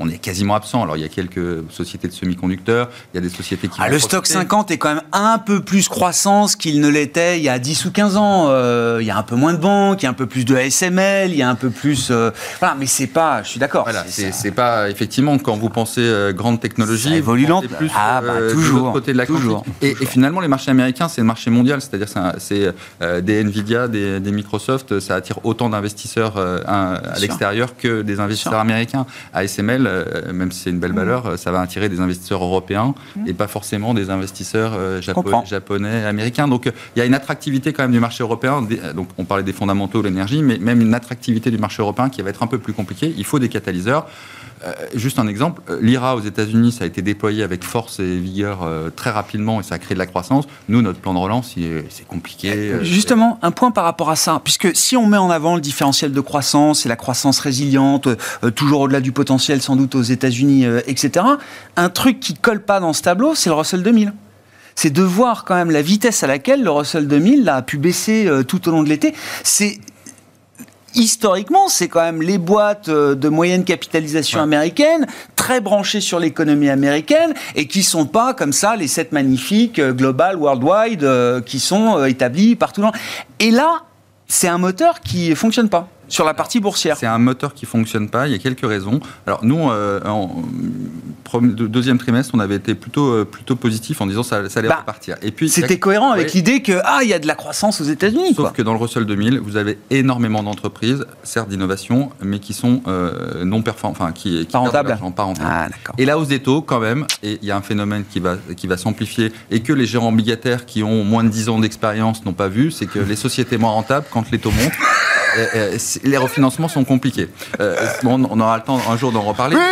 On est quasiment absent. Alors il y a quelques sociétés de semi-conducteurs, il y a des sociétés qui Ah, le stock profiter. 50 est quand même un peu plus croissance qu'il ne il y a 10 ou 15 ans. Euh, il y a un peu moins de banques, il y a un peu plus de ASML, il y a un peu plus... euh, voilà, mais c'est pas... Je suis d'accord. Voilà, c'est- pas effectivement quand vous pensez euh, grande technologie, Ça évolue vous pensez plus Ah, bah, de toujours, côté de la toujours, Et, et finalement, les marchés américains, c'est le marché mondial, c'est-à-dire c'est des Nvidia, des, des Microsoft, ça attire autant d'investisseurs à l'extérieur que des investisseurs américains. ASML, même si c'est une belle valeur, euh, ça va attirer des investisseurs européens et pas forcément des investisseurs japonais, américains. Donc il y a une attractivité quand même du marché européen. Euh, Donc on parlait des fondamentaux, l'énergie, mais même une attractivité du marché européen qui va être un peu plus compliquée. Il faut des catalyseurs. Euh, juste un exemple, euh, l'IRA aux États-Unis, ça a été déployé avec force et vigueur euh, très rapidement et ça a créé de la croissance. Nous, notre plan de relance, c'est compliqué. euh, Justement, un point par rapport à ça, puisque si on met en avant le différentiel de croissance et la croissance résiliente, toujours au-delà du potentiel sans doute aux États-Unis, etc., un truc qui colle pas dans ce tableau, c'est le Russell 2000. C'est de voir quand même la vitesse à laquelle le Russell 2000 là, a pu baisser euh, tout au long de l'été. C'est historiquement, c'est quand même les boîtes euh, de moyenne capitalisation Ouais. américaine, très branchées sur l'économie américaine, et qui sont pas comme ça les sept magnifiques euh, global, worldwide, qui sont établis partout dans. Et là, c'est un moteur qui fonctionne pas sur la partie boursière. C'est un moteur qui fonctionne pas. Il y a quelques raisons. Alors nous, euh, en deuxième trimestre, on avait été plutôt euh, plutôt positif en disant ça, ça allait Bah, repartir. Et puis C'était cohérent avec l'idée que ah, il y a de la croissance aux États-Unis. Sauf quoi. que dans le Russell 2000, vous avez énormément d'entreprises, certes d'innovation, mais qui sont euh, non performantes, enfin qui, qui Pas rentables. Ah. Et la hausse des taux, quand même, et il y a un phénomène qui va, qui va s'amplifier et que les gérants obligataires qui ont moins de 10 ans d'expérience n'ont pas vu, c'est que les sociétés moins rentables, quand les taux montent, les refinancements sont compliqués. Euh, bon, on aura le temps un jour d'en reparler. Oui,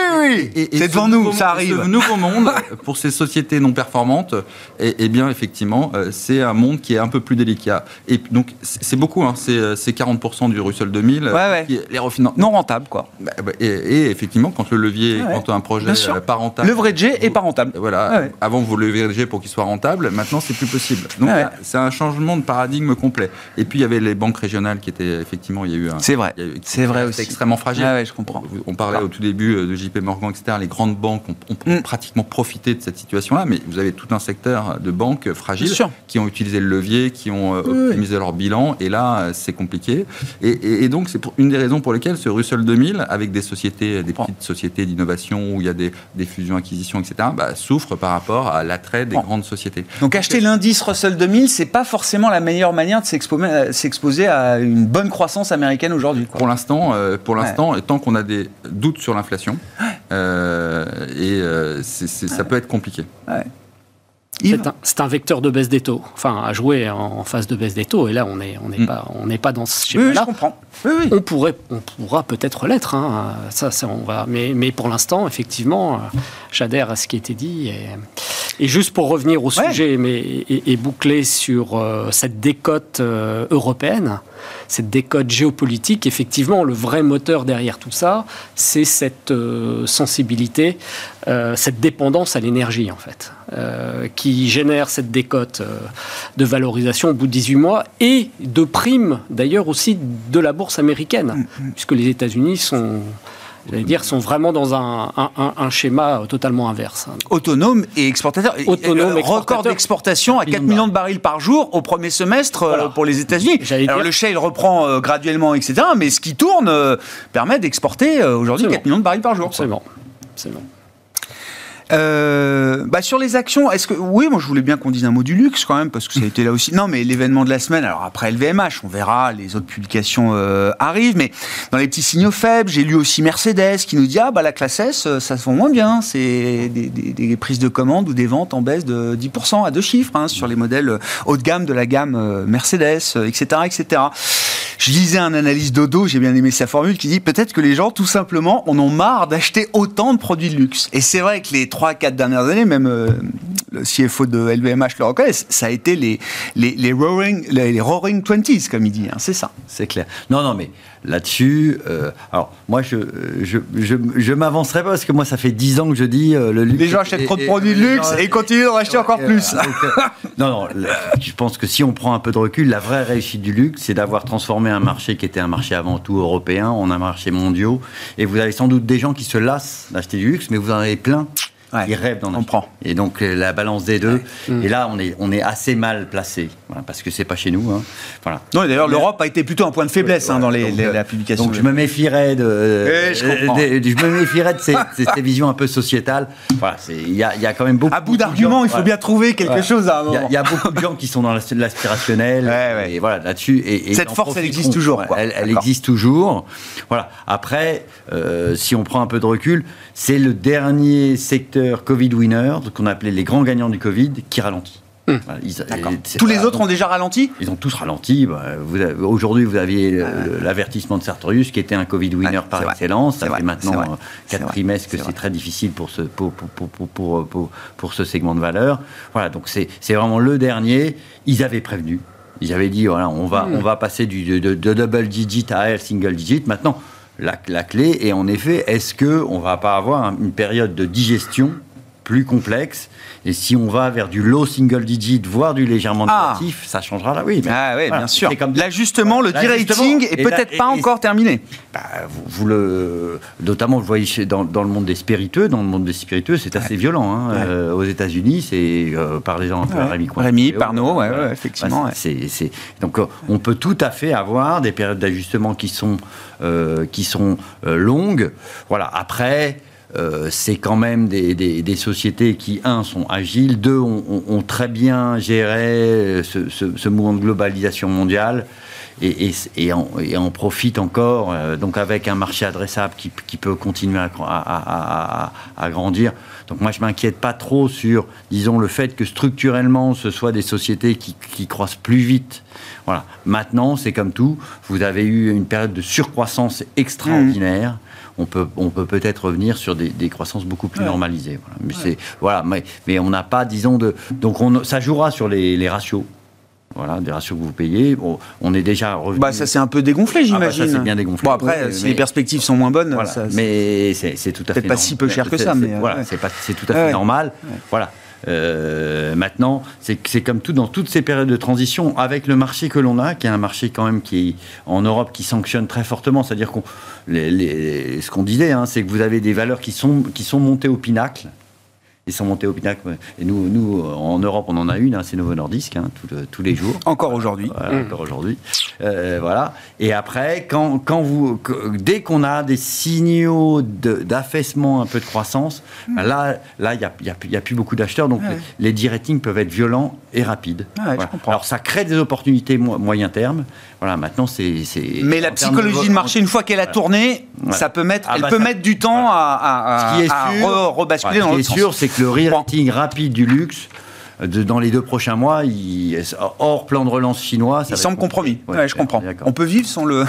oui, c'est ce devant nous, ça arrive. Ce nouveau monde, pour ces sociétés non performantes, et, et bien effectivement, euh, c'est un monde qui est un peu plus délicat. Et donc, c'est beaucoup, hein, c'est euh, c'est 40% du Russell 2000. Ouais, ouais. les refinancements. Non rentable, quoi. Bah, bah, et, et effectivement, quand le levier, Ouais, quand un projet euh, pas rentable. Leveragé et pas rentable. Voilà, avant vous le leveragez pour qu'il soit rentable, maintenant c'est plus possible. Donc c'est un changement de paradigme complet. Et puis il y avait les banques régionales qui étaient effectivement, il y a eu un. C'est vrai. C'est vrai aussi. extrêmement fragile. Ah ouais, je comprends. On parlait au tout début euh, de JP Morgan, etc. Les grandes banques ont, ont Mm. pratiquement profité de cette situation-là, mais vous avez tout un secteur de banques fragiles qui ont utilisé le levier, qui ont euh, Oui, optimisé leur bilan, et là, euh, c'est compliqué. Et, et- et donc, c'est une des raisons pour lesquelles ce Russell 2000, avec des sociétés, des petites sociétés d'innovation où il y a des, des fusions-acquisitions, etc., bah, souffre par rapport à l'attrait des Bon. grandes sociétés. Donc acheter l'indice Russell 2000, c'est pas forcément la meilleure manière de s'expo- s'exposer à une bonne croissance américaine aujourd'hui. Pour l'instant, euh, pour l'instant, et tant qu'on a des doutes sur l'inflation, euh, et euh, ça peut être compliqué. C'est un, un vecteur de baisse des taux, enfin à jouer en, phase de baisse des taux. Et là, on n'est on n'est Mm. pas, on pas dans ce Oui, oui, je schéma-là. comprends. Oui, oui. on pourrait, on pourra peut-être l'être. hein. Ça, ça, on va. Mais, mais pour l'instant, effectivement, j'adhère à ce qui a été dit. Et, et juste pour revenir au Ouais. sujet, mais et, et boucler sur euh, cette décote euh, européenne, cette décote géopolitique, effectivement, le vrai moteur derrière tout ça, c'est cette euh, sensibilité, euh, cette dépendance à l'énergie, en fait, euh, qui génère cette décote euh, de valorisation au bout de 18 mois et de primes, d'ailleurs, aussi de la bourse américaine, puisque les États-Unis sont. J'allais dire, sont vraiment dans un, un- un- un schéma totalement inverse. Autonome et exportateur. Autonome, Euh, record exportateur. d'exportation à 4 Millions de barils par jour au premier semestre Voilà. pour les États-Unis. Alors dire- le shale reprend graduellement, etc. Mais ce qui tourne permet d'exporter aujourd'hui Absolument. 4 millions de barils par jour. quoi. Absolument. Euh, bah sur les actions, est-ce que oui, moi je voulais bien qu'on dise un mot du luxe quand même parce que ça a été là aussi. Non, mais l'événement de la semaine. Alors après LVMH, on verra, les autres publications euh, arrivent, mais dans les petits signaux faibles, j'ai lu aussi Mercedes qui nous dit ah bah la classe S, euh, ça se vend moins bien. C'est des, des- des prises de commandes ou des ventes en baisse de 10% à deux chiffres hein, sur les modèles haut de gamme de la gamme euh, Mercedes, euh, etc., etc. Je lisais un analyse Dodo, j'ai bien aimé sa formule, qui dit peut-être que les gens, tout simplement, en ont marre d'acheter autant de produits de luxe. Et c'est vrai que les 3-4 dernières années, même euh, le CFO de LVMH le reconnaît, ça a été les, les, les roaring, les, les roaring 20s, comme il dit. hein, c'est ça. C'est clair. Non, non, mais là-dessus, euh, alors moi, je je, je, je m'avancerai pas parce que moi, ça fait 10 ans que je dis euh, le luxe. Les gens achètent trop de et- produits de luxe et ils continuent d'en acheter encore Euh, plus. donc, non, non, je pense que si on prend un peu de recul, la vraie réussite du luxe, c'est d'avoir transformé un marché qui était un marché avant tout européen en un marché mondial. Et vous avez sans doute des gens qui se lassent d'acheter du luxe, mais vous en avez plein. Ouais, qui rêvent d'en on acheter. prend. Et donc euh, la balance des deux. Et là, on est, on est assez mal placé, voilà, parce que c'est pas chez nous. hein. Voilà. Non, d'ailleurs, l'Europe a été plutôt un point de faiblesse hein, dans les, Donc, les- la publication. Donc je me méfierais de, je de- me méfierais de ces, ces visions un peu sociétales. Voilà, il y y a quand même beaucoup. à bout d'arguments, il faut ouais. bien trouver quelque Ouais. chose à un Il y, a, moment. il y a beaucoup de gens qui sont dans la- l'aspirationnel. Ouais, ouais. Et voilà, là-dessus. Et, et Cette force, elle existe toujours, quoi. Elle, existe toujours. Voilà. Après, euh, si on prend un peu de recul, c'est le dernier secteur Covid winner, qu'on appelait les grands gagnants du Covid, qui ralentit. Voilà, ils- D'accord. et c'est Tous les autres ont déjà ralenti ils ont tous ralenti. Bah, Aujourd'hui, vous aviez l'avertissement de Sartorius, qui était un Covid winner par vrai. excellence. Ça fait maintenant vrai. euh, trimestres que C'est très difficile pour ce, pour, ce segment de valeur. Voilà, donc c'est vraiment le dernier. Ils avaient prévenu. Ils avaient dit, voilà, on va, on va passer du, de, double digit à single digit. Maintenant, la, la clé est en effet, est-ce qu'on ne va pas avoir un- une période de digestion plus complexe et si on va vers du low single digit, voire du légèrement Ah. négatif, ça changera là, oui. mais Ah oui, voilà, bien sûr. comme- L'ajustement, le de-rating est peut-être pas et- encore terminé. bah, vous, vous le, notamment, vous le voyez dans, dans le monde des spiritueux. Dans le monde des spiritueux, c'est assez violent. hein. Ouais. Euh, aux États-Unis, c'est euh, parlez-en un peu à Ouais. Rémi. Coin- Rémi, voilà. ouais, effectivement, Bah, c'est- donc, on peut tout à fait avoir des périodes d'ajustement qui sont euh, qui sont euh, longues. Voilà. Après. Euh, c'est quand même des, des- des sociétés qui, un, sont agiles, deux, ont, ont- ont très bien géré ce, ce- ce mouvement de globalisation mondiale et, et, et en, et en profite encore, euh, donc avec un marché adressable qui, qui peut continuer à, à- à- à- à grandir. Donc moi, je m'inquiète pas trop sur, disons, le fait que structurellement, ce soit des sociétés qui, qui croissent plus vite. Voilà. Maintenant, c'est comme tout. Vous avez eu une période de surcroissance extraordinaire. On peut, on peut peut-être revenir sur des, des croissances beaucoup plus Ouais. normalisées. Voilà. Mais, c'est, voilà, mais, mais on n'a pas, disons, de. Donc on, ça jouera sur les, les ratios. Voilà, des ratios que vous payez. Bon, on est déjà revenu. Bah, ça s'est un peu dégonflé, Ah bah, j'imagine. ça, c'est bien dégonflé. Bon, après, si mais- les perspectives sont moins bonnes, Voilà. ça, mais c'est c'est tout à fait Peut-être pas normal. si peu cher que ça, mais, euh, voilà, ouais. c'est pas c'est tout à fait normal. Voilà. Euh, maintenant, c'est comme tout dans toutes ces périodes de transition, avec le marché que l'on a, qui est un marché quand même qui en Europe qui sanctionne très fortement, c'est-à-dire qu'on ce qu'on disait, hein, c'est que vous avez des valeurs qui sont montées au pinacle. Ils sont montés au pinacle. Et nous, nous, en Europe, on en a une, hein, c'est Novo Nordisk, hein, tout le- tous les jours. encore aujourd'hui. Voilà, encore aujourd'hui. Euh, voilà. Et après, quand, quand vous, dès qu'on a des signaux d'affaissement, un peu de croissance, bah là, là, il n'y a, y a, il y a plus beaucoup d'acheteurs, donc Ouais. les, les de-rating peuvent être violents et rapides. Ouais, je Voilà. comprends. Alors ça crée des opportunités mo- moyen terme. Voilà, maintenant c'est. c'est- Mais la psychologie de marché, une fois qu'elle a tourné, ça peut mettre, Ah elle bah peut ça- mettre du temps à, à- Ce qui est à sûr, re- rebasculer dans Ce qui est sûr, c'est que le re-rating rapide du luxe, de- dans les deux prochains mois, il, hors plan de relance chinois, ça Il semble compromis. Ouais, je comprends. On peut vivre sans le.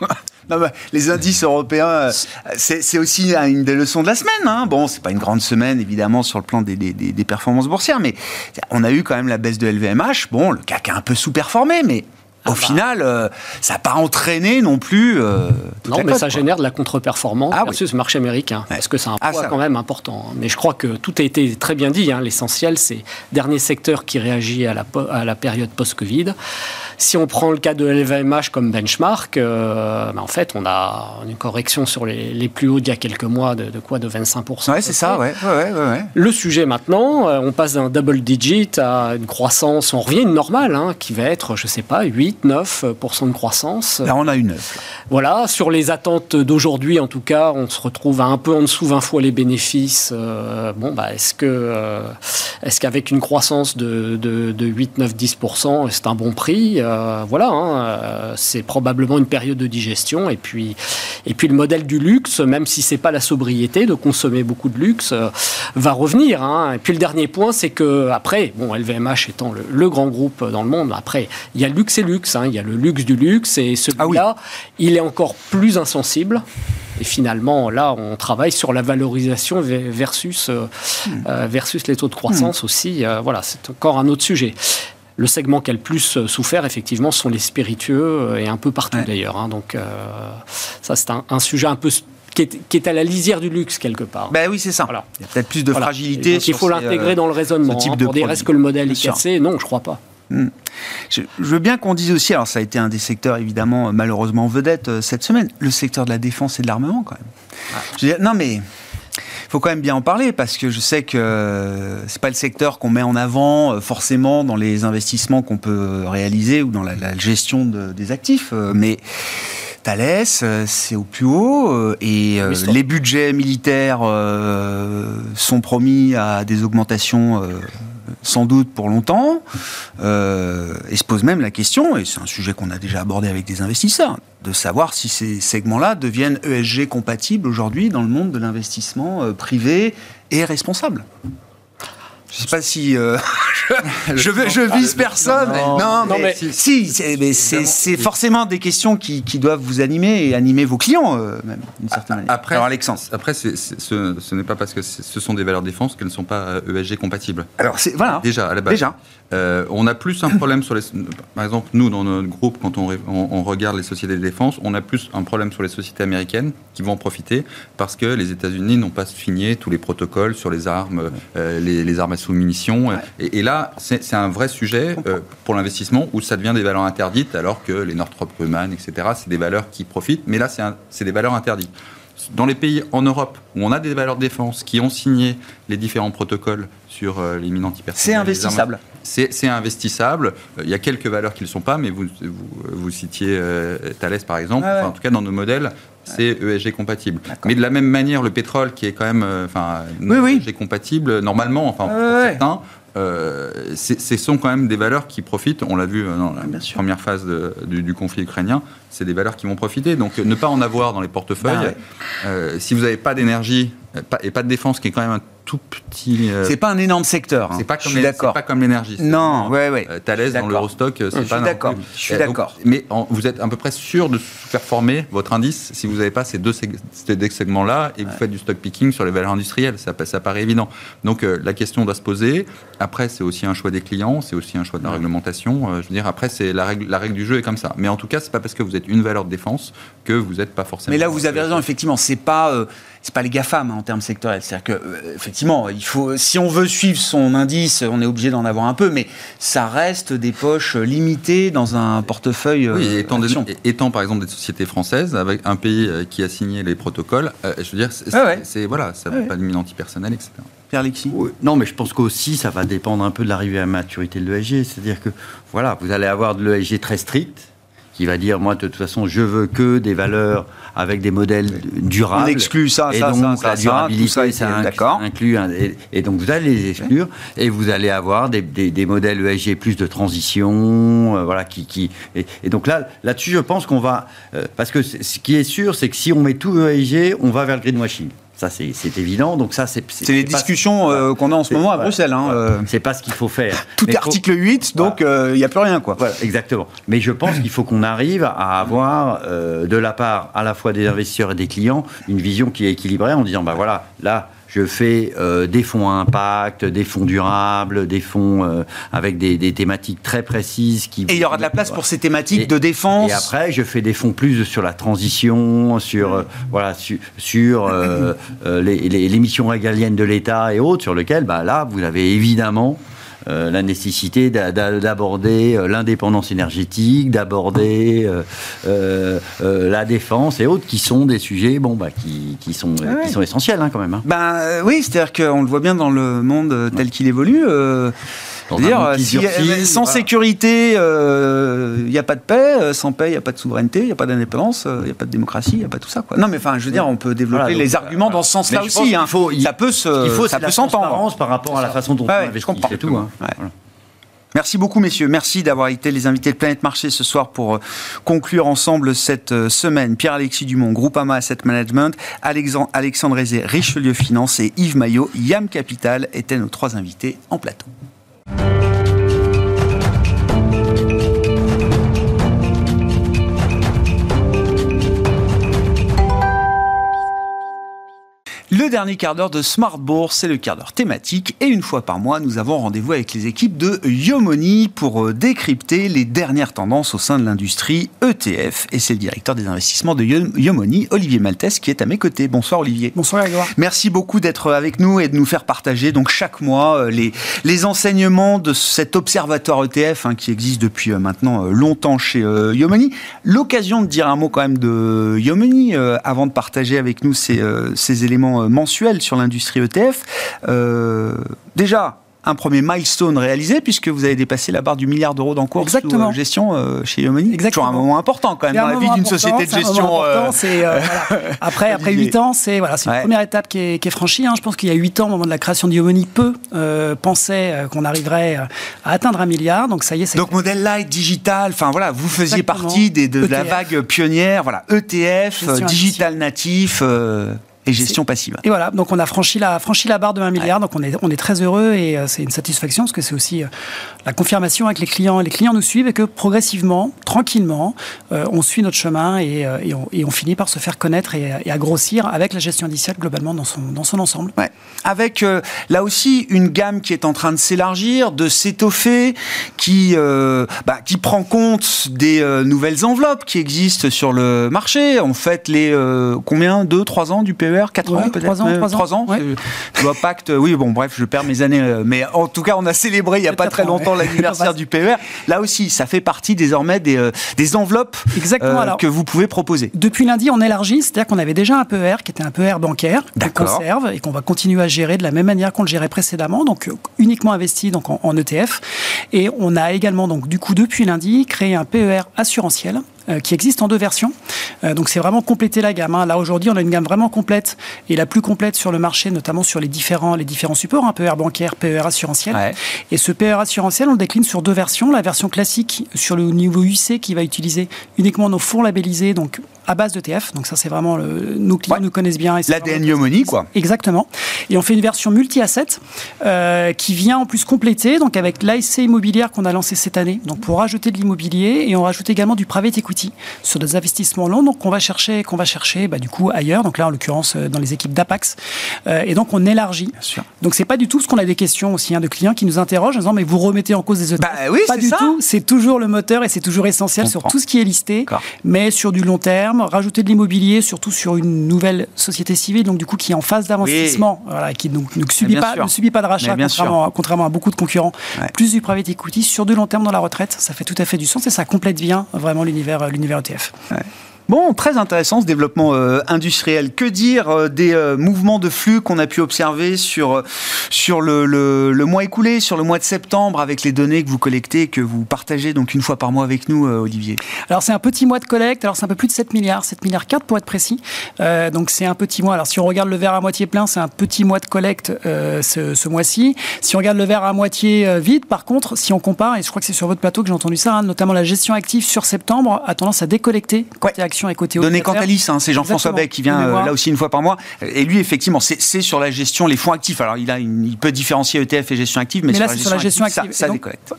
Non, les indices européens, c'est aussi une des leçons de la semaine. Hein. Bon, c'est pas une grande semaine, évidemment, sur le plan des performances boursières, mais on a eu quand même la baisse de LVMH. Bon, le CAC a un peu sous-performé, mais au final, euh, ça n'a pas entraîné non plus. euh, Non, mais ça quoi. génère de la contre-performance Ah oui. versus le marché américain. Parce que c'est un Ah, poids ça. quand même important. Mais je crois que tout a été très bien dit. hein. L'essentiel, c'est dernier secteur qui réagit à la, po- à la période post-Covid. Si on prend le cas de LVMH comme benchmark, euh, ben, en fait, on a une correction sur les, les plus hauts d'il y a quelques mois de, de quoi De 25%. Ouais, c'est ça, ouais. ouais, ouais, ouais, ouais. Le sujet maintenant, on passe d'un double digit à une croissance, on revient à une normale, hein, qui va être, je sais pas, 8, 9% de croissance. Là, on a une là. Voilà, sur les attentes d'aujourd'hui, en tout cas, on se retrouve à un peu en dessous 20 fois les bénéfices. Euh, bon, bah, est-ce que, euh, est-ce qu'avec une croissance de, de, de 8, 9, 10%, c'est un bon prix? Euh, Voilà, hein, c'est probablement une période de digestion. Et puis, et puis le modèle du luxe, même si c'est pas la sobriété de consommer beaucoup de luxe, va revenir. hein. Et puis le dernier point, c'est que après, bon, LVMH étant le, le grand groupe dans le monde, après, il y a luxe et luxe. Luxe. Hein. Il y a le luxe du luxe et celui-là, il est encore plus insensible. Et finalement, là, on travaille sur la valorisation versus, euh, hmm. euh, versus les taux de croissance hmm. aussi. Euh, voilà, c'est encore un autre sujet. Le segment qui a le plus souffert, effectivement, sont les spiritueux et un peu partout d'ailleurs. Hein. donc, ça, c'est un, sujet un peu qui est, à la lisière du luxe quelque part. Ben oui, c'est ça. Voilà. Il y a peut-être plus de fragilité. il faut l'intégrer dans le raisonnement. type hein, pour dire est-ce que le modèle est cassé? Non, je crois pas. Hmm. Je, veux bien qu'on dise aussi, alors ça a été un des secteurs évidemment malheureusement vedette euh, cette semaine, le secteur de la défense et de l'armement quand même. Ah. non mais il faut quand même bien en parler parce que je sais que euh, c'est pas le secteur qu'on met en avant euh, forcément dans les investissements qu'on peut réaliser ou dans la, gestion des actifs, mais Thales, c'est au plus haut et les budgets militaires sont promis à des augmentations sans doute pour longtemps, euh, et se pose même la question, et c'est un sujet qu'on a déjà abordé avec des investisseurs, de savoir si ces segments-là deviennent ESG compatibles aujourd'hui dans le monde de l'investissement euh, privé et responsable. Je sais pas si euh, je, je, vise personne. Non, mais, si, c'est forcément des questions qui, doivent vous animer et animer vos clients euh, même d'une certaine manière. Après, Alors, Alexandre. Après, ce, n'est pas parce que ce sont des valeurs défense qu'elles ne sont pas ESG euh, compatibles. Alors voilà. Déjà à la base. Déjà. on a plus un problème sur les. Par exemple, nous dans notre groupe, quand on, on, regarde les sociétés de défense, on a plus un problème sur les sociétés américaines qui vont en profiter parce que les États-Unis n'ont pas signé tous les protocoles sur les armes, les, les armes à munitions. Et, là, c'est un vrai sujet euh, pour l'investissement où ça devient des valeurs interdites, alors que les Northrop Grumman, etc., c'est des valeurs qui profitent, mais là, c'est des valeurs interdites. Dans les pays en Europe où on a des valeurs de défense qui ont signé les différents protocoles sur euh, les mines C'est investissable. C'est investissable. Il y a quelques valeurs qui ne le sont pas, mais vous, vous, citiez euh, Thales par exemple. en tout cas, dans nos modèles, c'est ESG compatible. Mais de la même manière, le pétrole, qui est quand même euh, enfin, ESG compatible, normalement, enfin, pour certains, euh, ce sont quand même des valeurs qui profitent. On l'a vu euh, dans la première phase du, conflit ukrainien. C'est des valeurs qui vont profiter. Donc, ne pas en avoir dans les portefeuilles. Bah si vous n'avez pas d'énergie et pas de défense, qui est quand même un tout petit. Euh, c'est pas un énorme secteur. Hein. C'est pas, pas, comme l'énergie. Non, ouais, ouais. Euh, Thales dans l'Eurostock, euh, c'est pas. D'accord. Je suis d'accord. Mais vous êtes à peu près sûr de performer votre indice si vous n'avez pas ces deux, segments-là et que vous faites du stock picking sur les valeurs industrielles. Ça, ça paraît évident. Donc la question doit se poser. Après, c'est aussi un choix des clients, c'est aussi un choix de la réglementation. je veux dire, après, c'est la règle, la règle du jeu est comme ça. Mais en tout cas, c'est pas parce que vous êtes une valeur de défense que vous n'êtes pas forcément. Mais là, vous avez raison. Effectivement, c'est pas c'est pas les GAFAM hein, en termes sectoriels. C'est-à-dire que, euh, effectivement, il faut, si on veut suivre son indice, on est obligé d'en avoir un peu, mais ça reste des poches limitées dans un portefeuille. Oui, euh, étant, étant, par exemple des sociétés françaises, avec un pays euh, qui a signé les protocoles, je veux dire, c'est voilà, ça ne pas de mine antipersonnelle, etc. Pierre Lexi Non, mais je pense qu'aussi, ça va dépendre un peu de l'arrivée à maturité de l'ESG. C'est-à-dire que, voilà, vous allez avoir de l'ESG très strict, qui va dire, moi, de toute façon, je veux que des valeurs avec des modèles durables. On exclut ça, et ça, donc, ça, la durabilité, ça, inclut, et, donc vous allez les exclure, et vous allez avoir des, des, modèles ESG plus de transition, euh, voilà, qui, qui et, donc là, là-dessus, je pense qu'on va, euh, parce que ce qui est sûr, c'est que si on met tout ESG, on va vers le greenwashing. Ça, c'est évident. Donc ça, c'est les discussions euh, qu'on a en ce moment à Bruxelles. Hein, euh. C'est pas ce qu'il faut faire. Tout est article 8, donc euh, il n'y a plus rien, quoi. exactement. Mais je pense qu'il faut qu'on arrive à avoir, de la part à la fois des investisseurs et des clients, une vision qui est équilibrée en disant, bah voilà, là, je fais euh, des fonds à impact, des fonds durables, des fonds euh, avec des, thématiques très précises. Qui, et il y aura de la place pour ces thématiques de défense. Et après, je fais des fonds plus sur la transition, sur, euh, voilà, sur les, les, missions régaliennes de l'État et autres, sur lesquelles, bah, là, vous avez évidemment euh, la nécessité d'aborder euh, l'indépendance énergétique, d'aborder euh, la défense et autres, qui sont des sujets bon, bah, qui, qui sont, qui sont essentiels hein, quand même. Hein. Ben, oui, c'est-à-dire qu'on le voit bien dans le monde tel qu'il évolue dire, sans sécurité, il euh, n'y a pas de paix, euh, sans paix, il n'y a pas de souveraineté, il n'y a pas d'indépendance, il euh, n'y a pas de démocratie, il n'y a pas tout ça. Quoi. Non, mais enfin, je veux dire, on peut développer les arguments dans ce sens-là aussi. Hein. Faut, ça peut se, il faut, ça peut s'entendre. par rapport à la façon dont on investit, c'est tout. Hein. Merci beaucoup, messieurs. Merci d'avoir été les invités de Planète Marché ce soir pour conclure ensemble cette semaine. Pierre-Alexis Dumont, Groupama Asset Management, Alexandre, Alexandre Richelieu Finance et Yves Maillot, YAM Capital étaient nos trois invités en plateau. Le dernier quart d'heure de Smart Bourse, c'est le quart d'heure thématique. Et une fois par mois, nous avons rendez-vous avec les équipes de Yomoni pour euh, décrypter les dernières tendances au sein de l'industrie ETF. Et c'est le directeur des investissements de Yomoni, Olivier Maltès, qui est à mes côtés. Bonsoir Olivier. Bonsoir Grégoire. Merci beaucoup d'être avec nous et de nous faire partager donc chaque mois euh, les, les enseignements de cet observatoire ETF hein, qui existe depuis euh, maintenant longtemps chez Yomoni. L'occasion de dire un mot quand même de Yomoni avant de partager avec nous ces, ces éléments mensuels sur l'industrie ETF. déjà, un premier milestone réalisé puisque vous avez dépassé la barre du milliard d'euros d'encours Exactement. sous euh, gestion euh, chez Yomoni. Exactement. Toujours un moment important quand même dans la vie d'une société de gestion. Euh, après, après 8 ans, c'est voilà, une première étape qui est, qui est franchie. Hein. Je pense qu'il y a 8 ans, au moment de la création de Yomoni, peu pensaient qu'on arriverait à atteindre un milliard. Donc ça y est. Donc modèle light, digital, enfin voilà, vous faisiez partie des, de, la e vague pionnière, voilà, ETF, digital natif et gestion passive. Et voilà, donc on a franchi la, franchi la barre de 1 milliard, donc on est, on est très heureux et euh, c'est une satisfaction parce que c'est aussi euh, la confirmation avec les clients. Les clients nous suivent et que progressivement, tranquillement, euh, on suit notre chemin et, et, on, et, on, finit par se faire connaître et, et, à grossir avec la gestion indicielle globalement dans son, dans son ensemble. Ouais. Avec là aussi une gamme qui est en train de s'élargir, de s'étoffer, qui, bah, qui prend compte des nouvelles enveloppes qui existent sur le marché. En fait, les combien? 2, 3 ans du PE 4 ans peut-être 3 ans, 3 ans, Je vois pacte, oui, bon, bref, je perds mes années. Euh, mais en tout cas, on a célébré il n'y a pas très longtemps l'anniversaire du PER. Là aussi, ça fait partie désormais des, euh, des enveloppes euh, que vous pouvez proposer. Depuis lundi, on élargit, c'est-à-dire qu'on avait déjà un PER qui était un PER bancaire, qu'on conserve et qu'on va continuer à gérer de la même manière qu'on le gérait précédemment, donc uniquement investi donc en, ETF. Et on a également, donc du coup, depuis lundi, créé un PER assurantiel euh, qui existe en deux versions. Euh, donc c'est vraiment compléter la gamme. Hein. Là aujourd'hui, on a une gamme vraiment complète et la plus complète sur le marché, notamment sur les différents, les différents supports, un hein, PER bancaire, PER assurantiel. Et ce PER assurantiel, on le décline sur deux versions. La version classique sur le niveau UC qui va utiliser uniquement nos fonds labellisés, donc à base d'ETF. Donc ça, c'est vraiment le, nos clients nous connaissent bien. L'ADN Yomoni, quoi. Exactement. Et on fait une version multi-asset euh, qui vient en plus compléter, donc avec l'ASC immobilière qu'on a lancé cette année, donc pour rajouter de l'immobilier et on rajoute également du private equity sur des investissements longs, donc qu'on va chercher, qu'on va chercher, bah, du coup ailleurs. Donc là, en l'occurrence, euh, dans les équipes d'Apax. Euh, et donc on élargit. Bien sûr. Donc c'est pas du tout ce qu'on a des questions aussi hein, de clients qui nous interrogent en disant mais vous remettez en cause des ETF. Bah oui, pas du tout. C'est toujours le moteur et c'est toujours essentiel sur tout ce qui est listé, mais sur du long terme rajouter de l'immobilier, surtout sur une nouvelle société civile, donc du coup qui est en phase d'avancement, voilà, qui donc, ne, subit pas, ne subit pas de rachat, contrairement, contrairement, à beaucoup de concurrents. Plus du private equity sur du long terme dans la retraite, ça fait tout à fait du sens et ça complète bien vraiment l'univers l'univers ETF. Bon, très intéressant ce développement euh, industriel. Que dire euh, des euh, mouvements de flux qu'on a pu observer sur, sur le, le, mois écoulé, sur le mois de septembre, avec les données que vous collectez, que vous partagez donc une fois par mois avec nous, Olivier? Alors c'est un petit mois de collecte, alors c'est un peu plus de 7 milliards, 7 milliards 4 pour être précis. donc c'est un petit mois. Alors si on regarde le verre à moitié plein, c'est un petit mois de collecte ce, ce mois-ci. Si on regarde le verre à moitié vide, par contre, si on compare, et je crois que c'est sur votre plateau que j'ai entendu ça, hein, notamment la gestion active sur septembre a tendance à décollecter et côté Donné Cantalis, hein, c'est Jean-François Beck qui vient euh, là aussi une fois par mois. Et lui, effectivement, c'est sur la gestion, les fonds actifs. Alors, il, a il peut différencier ETF et gestion active, mais, sur, là, la sur, la gestion active, ça,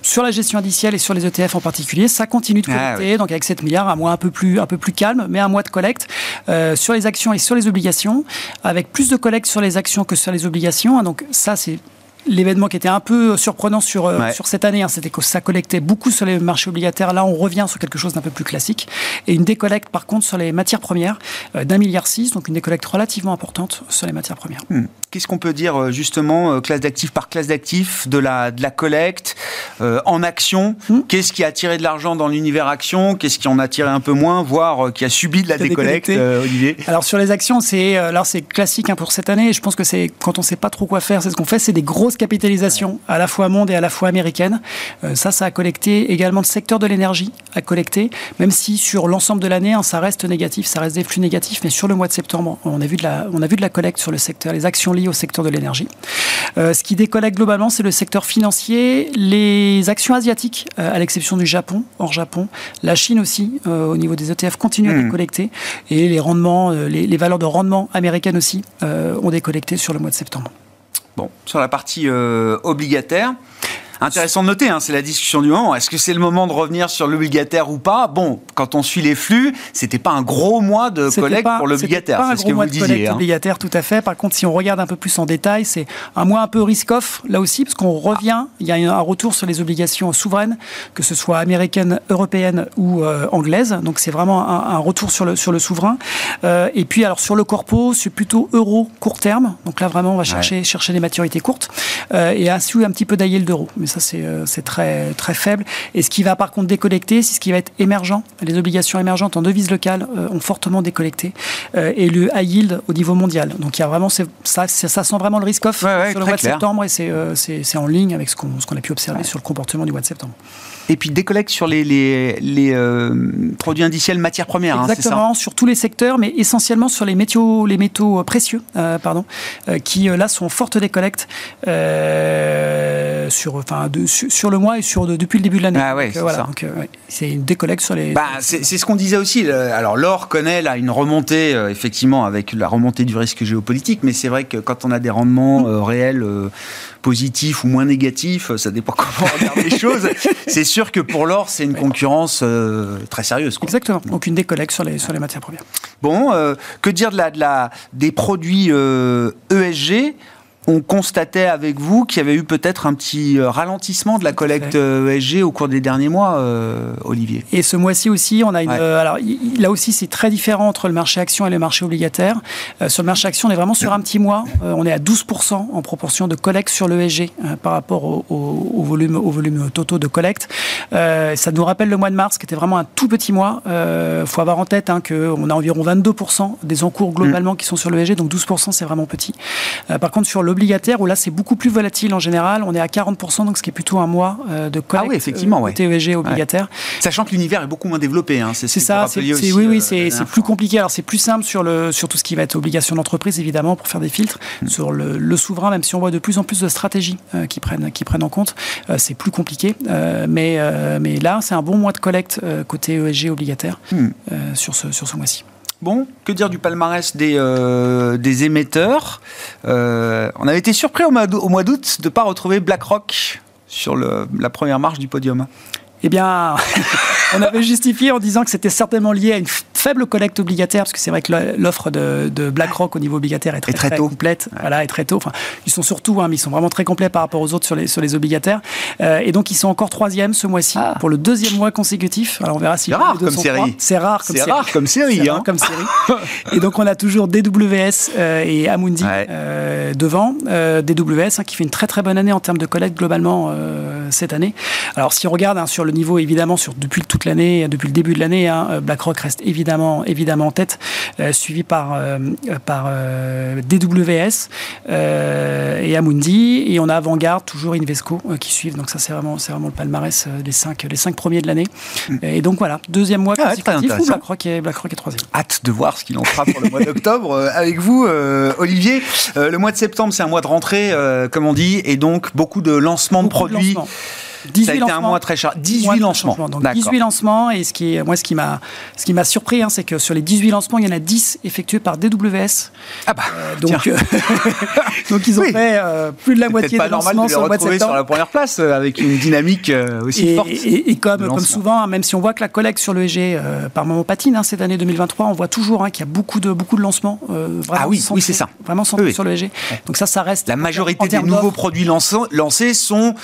sur la gestion indicielle et sur les ETF en particulier, ça continue de ah collecter. Donc, avec 7 milliards, un mois un peu plus, un peu plus calme, mais un mois de collecte euh, sur les actions et sur les obligations, avec plus de collecte sur les actions que sur les obligations. Donc, ça, c'est l'événement qui était un peu surprenant sur, euh, sur cette année, hein, c'était que ça collectait beaucoup sur les marchés obligataires. Là, on revient sur quelque chose d'un peu plus classique. Et une décollecte, par contre, sur les matières premières euh, d'un milliard six, donc une décollecte relativement importante sur les matières premières. Hmm. Qu'est-ce qu'on peut dire, euh, justement, classe d'actifs par classe d'actifs, de la, de la collecte en action hmm. Qu'est-ce qui a attiré de l'argent dans l'univers action Qu'est-ce qui en a tiré un peu moins, voire qui a subi de la décollecte, Olivier? Alors, sur les actions, c'est c'est classique hein, pour cette année. Je pense que c'est quand on ne sait pas trop quoi faire, c'est ce qu'on fait, c'est des grosses capitalisation à la fois monde et à la fois américaine. Euh, ça, ça a collecté également le secteur de l'énergie a collecté, même si sur l'ensemble de l'année, hein, ça reste négatif, ça reste des flux négatifs, mais sur le mois de septembre, on a vu de la, on a vu de la collecte sur le secteur, les actions liées au secteur de l'énergie. Euh, ce qui décollecte globalement, c'est le secteur financier, les actions asiatiques, euh, à l'exception du Japon, hors Japon, la Chine aussi, au niveau des ETF, continue à hmm. décollecter, et les rendements, les, les valeurs de rendement américaines aussi ont décollecté sur le mois de septembre. Bon, sur la partie euh, obligataire, Intéressant de noter, hein, c'est la discussion du moment. Est-ce que c'est le moment de revenir sur l'obligataire ou pas? Bon, quand on suit les flux, c'était pas un gros mois de collecte pour l'obligataire. C'est ce que vous disiez. Hein. obligataire, tout à fait. Par contre, si on regarde un peu plus en détail, c'est un mois un peu risk-off là aussi, parce qu'on revient. Il y a un retour sur les obligations souveraines, que ce soit américaines, européennes ou euh, anglaises. Donc c'est vraiment un, retour sur le sur le souverain. Euh, et puis alors sur le corpo, c'est plutôt euro court terme. Donc là vraiment, on va chercher chercher des maturités courtes euh, et ainsi un petit peu d'ayel d'euro. Mais ça c'est c'est très très faible. Et ce qui va par contre décollecter, c'est ce qui va être émergent. Les obligations émergentes en devises locales ont fortement décollecté et le high yield au niveau mondial. Donc il y a vraiment ça, ça sent vraiment le risk-off sur le mois de septembre et c'est en ligne avec ce qu'on a pu observer sur le comportement du mois de septembre. Et puis décollecte sur les, les, les euh, produits indiciels matières premières. Hein, Exactement, sur tous les secteurs, mais essentiellement sur les métaux, les métaux précieux, euh, pardon, euh, qui là sont fortes décollectes sur, enfin, de, sur, le mois et sur depuis le début de l'année. Ah ouais, c'est une décollecte sur les. Bah, c'est ce qu'on disait aussi. Alors l'or connaît là une remontée effectivement avec la remontée du risque géopolitique, mais c'est vrai que quand on a des rendements réels positifs ou moins négatifs, ça dépend comment on regarde les choses. C'est sûr que pour l'or, c'est une concurrence euh, très sérieuse. Exactement. Donc une décollecte sur les, sur les matières premières. Bon, euh, que dire de la, de la, des produits ESG euh, e on constatait avec vous qu'il y avait eu peut-être un petit euh, ralentissement de la collecte ESG euh, au cours des derniers mois, euh, Olivier. Et ce mois-ci aussi, on a une. alors là aussi, c'est très différent entre le marché action et le marché obligataire. sur le marché action, on est vraiment sur un petit mois. on est à 12% en proportion de collecte sur l'ESG par rapport au, au, volume, au volume totaux de collecte. ça nous rappelle le mois de mars, qui était vraiment un tout petit mois. Il faut avoir en tête hein, qu'on a environ 22% des encours globalement mm. qui sont sur l'ESG, donc 12% c'est vraiment petit. par contre, sur le obligataire, où là c'est beaucoup plus volatile en général. On est à 40%, donc ce qui est plutôt un mois euh, de collecte ah oui, effectivement, euh, TEG obligataire. Sachant que l'univers est beaucoup moins développé. Hein. C'est ça, c'est oui, oui, c'est plus compliqué. Alors c'est plus simple sur, le, sur tout ce qui va être obligation d'entreprise, évidemment, pour faire des filtres. Mm. Sur le, souverain, même si on voit de plus en plus de stratégies euh, qui, prennent, qui prennent en compte, c'est plus compliqué. mais, mais là, c'est un bon mois de collecte côté ESG obligataire mm. sur ce, sur ce mois-ci. Bon, que dire du palmarès des, euh, des émetteurs euh, On avait été surpris au mois d'août de ne pas retrouver BlackRock sur le, la première marche du podium. Eh bien, on avait justifié en disant que c'était certainement lié à une faible collecte obligataire, parce que c'est vrai que l'offre de, BlackRock au niveau obligataire est très, très, complète, voilà, et très tôt. Enfin, ils sont surtout, hein, mais ils sont vraiment très complets par rapport aux autres sur les, sur les obligataires. Euh, et donc, ils sont encore troisième ce mois-ci ah. pour le deuxième mois consécutif. Alors, on verra si c'est rare comme série. C'est rare comme série. Rare comme série. Hein. comme série. et donc, on a toujours DWS euh, et Amundi euh, devant. DWS hein, qui fait une très très bonne année en termes de collecte globalement cette année. Alors, si on regarde hein, sur le niveau, évidemment, sur depuis toute l'année, depuis le début de l'année, BlackRock reste évidemment évidemment, en tête, euh, suivi par, euh, par euh, DWS et Amundi. Et on a Vanguard, toujours Invesco, qui suivent. Donc ça, c'est vraiment, vraiment le palmarès des cinq, les cinq premiers de l'année. Mm. Et donc voilà, deuxième mois ah, consécutif BlackRock est, BlackRock est troisième. Hâte de voir ce qu'il en fera pour le mois d'octobre avec vous, Olivier. le mois de septembre, c'est un mois de rentrée, comme on dit, et donc beaucoup de lancements de produits. 18 ça a été un mois très cher. 18 lancements. Donc 18 lancements. Et ce qui moi, ce qui m'a, ce qui m'a surpris, hein, c'est que sur les 18 lancements, il y en a 10 effectués par DWS. Ah bah. Euh, donc, euh, donc ils ont fait euh, plus de la moitié des lancements de sur le mois de septembre. sur la première place avec une dynamique aussi forte. Et, comme, comme souvent, hein, même si on voit que la collecte sur le EG par moment patine hein, cette année 2023, on voit toujours qu'il y a beaucoup de beaucoup de lancements. vraiment ah oui, oui c'est ça. Vraiment centrés sur le EG. Donc ça, ça reste. La majorité des nouveaux produits lancés sont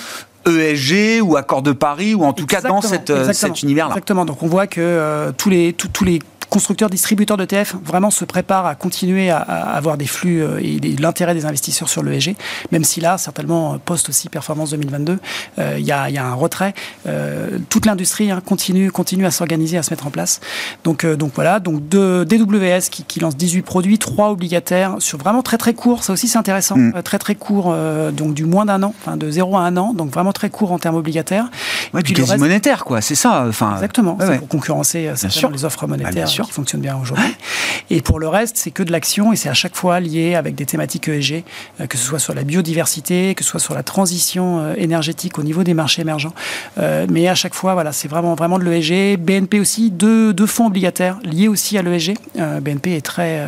ESG ou Accord de Paris ou en tout cas dans cette, euh, cet univers-là. Exactement. Donc on voit que euh, tous les tous les constructeurs, distributeurs d'ETF vraiment se préparent à continuer à, avoir des flux euh, et l'intérêt des investisseurs sur l'ESG, même si là, certainement, post aussi performance 2022, euh, il y, a, un retrait. Euh, toute l'industrie hein, continue, continue à s'organiser, à se mettre en place. Donc, donc voilà, donc de, DWS qui, lance 18 produits, 3 obligataires, sur vraiment très très court, ça aussi c'est intéressant, mm. très très court, donc du moins d'un an, enfin de 0 à 1 an, donc vraiment très court en termes obligataires. Ouais, et puis quasi monétaire, quoi, c'est ça. Enfin, Exactement, c'est pour concurrencer les offres monétaires qui fonctionne bien aujourd'hui. Et pour le reste, c'est que de l'action et c'est à chaque fois lié avec des thématiques ESG, euh, que ce soit sur la biodiversité, que ce soit sur la transition euh, énergétique au niveau des marchés émergents. Euh, mais à chaque fois, voilà, c'est vraiment, vraiment de l'ESG. BNP aussi, deux, fonds obligataires liés aussi à l'ESG. BNP est très,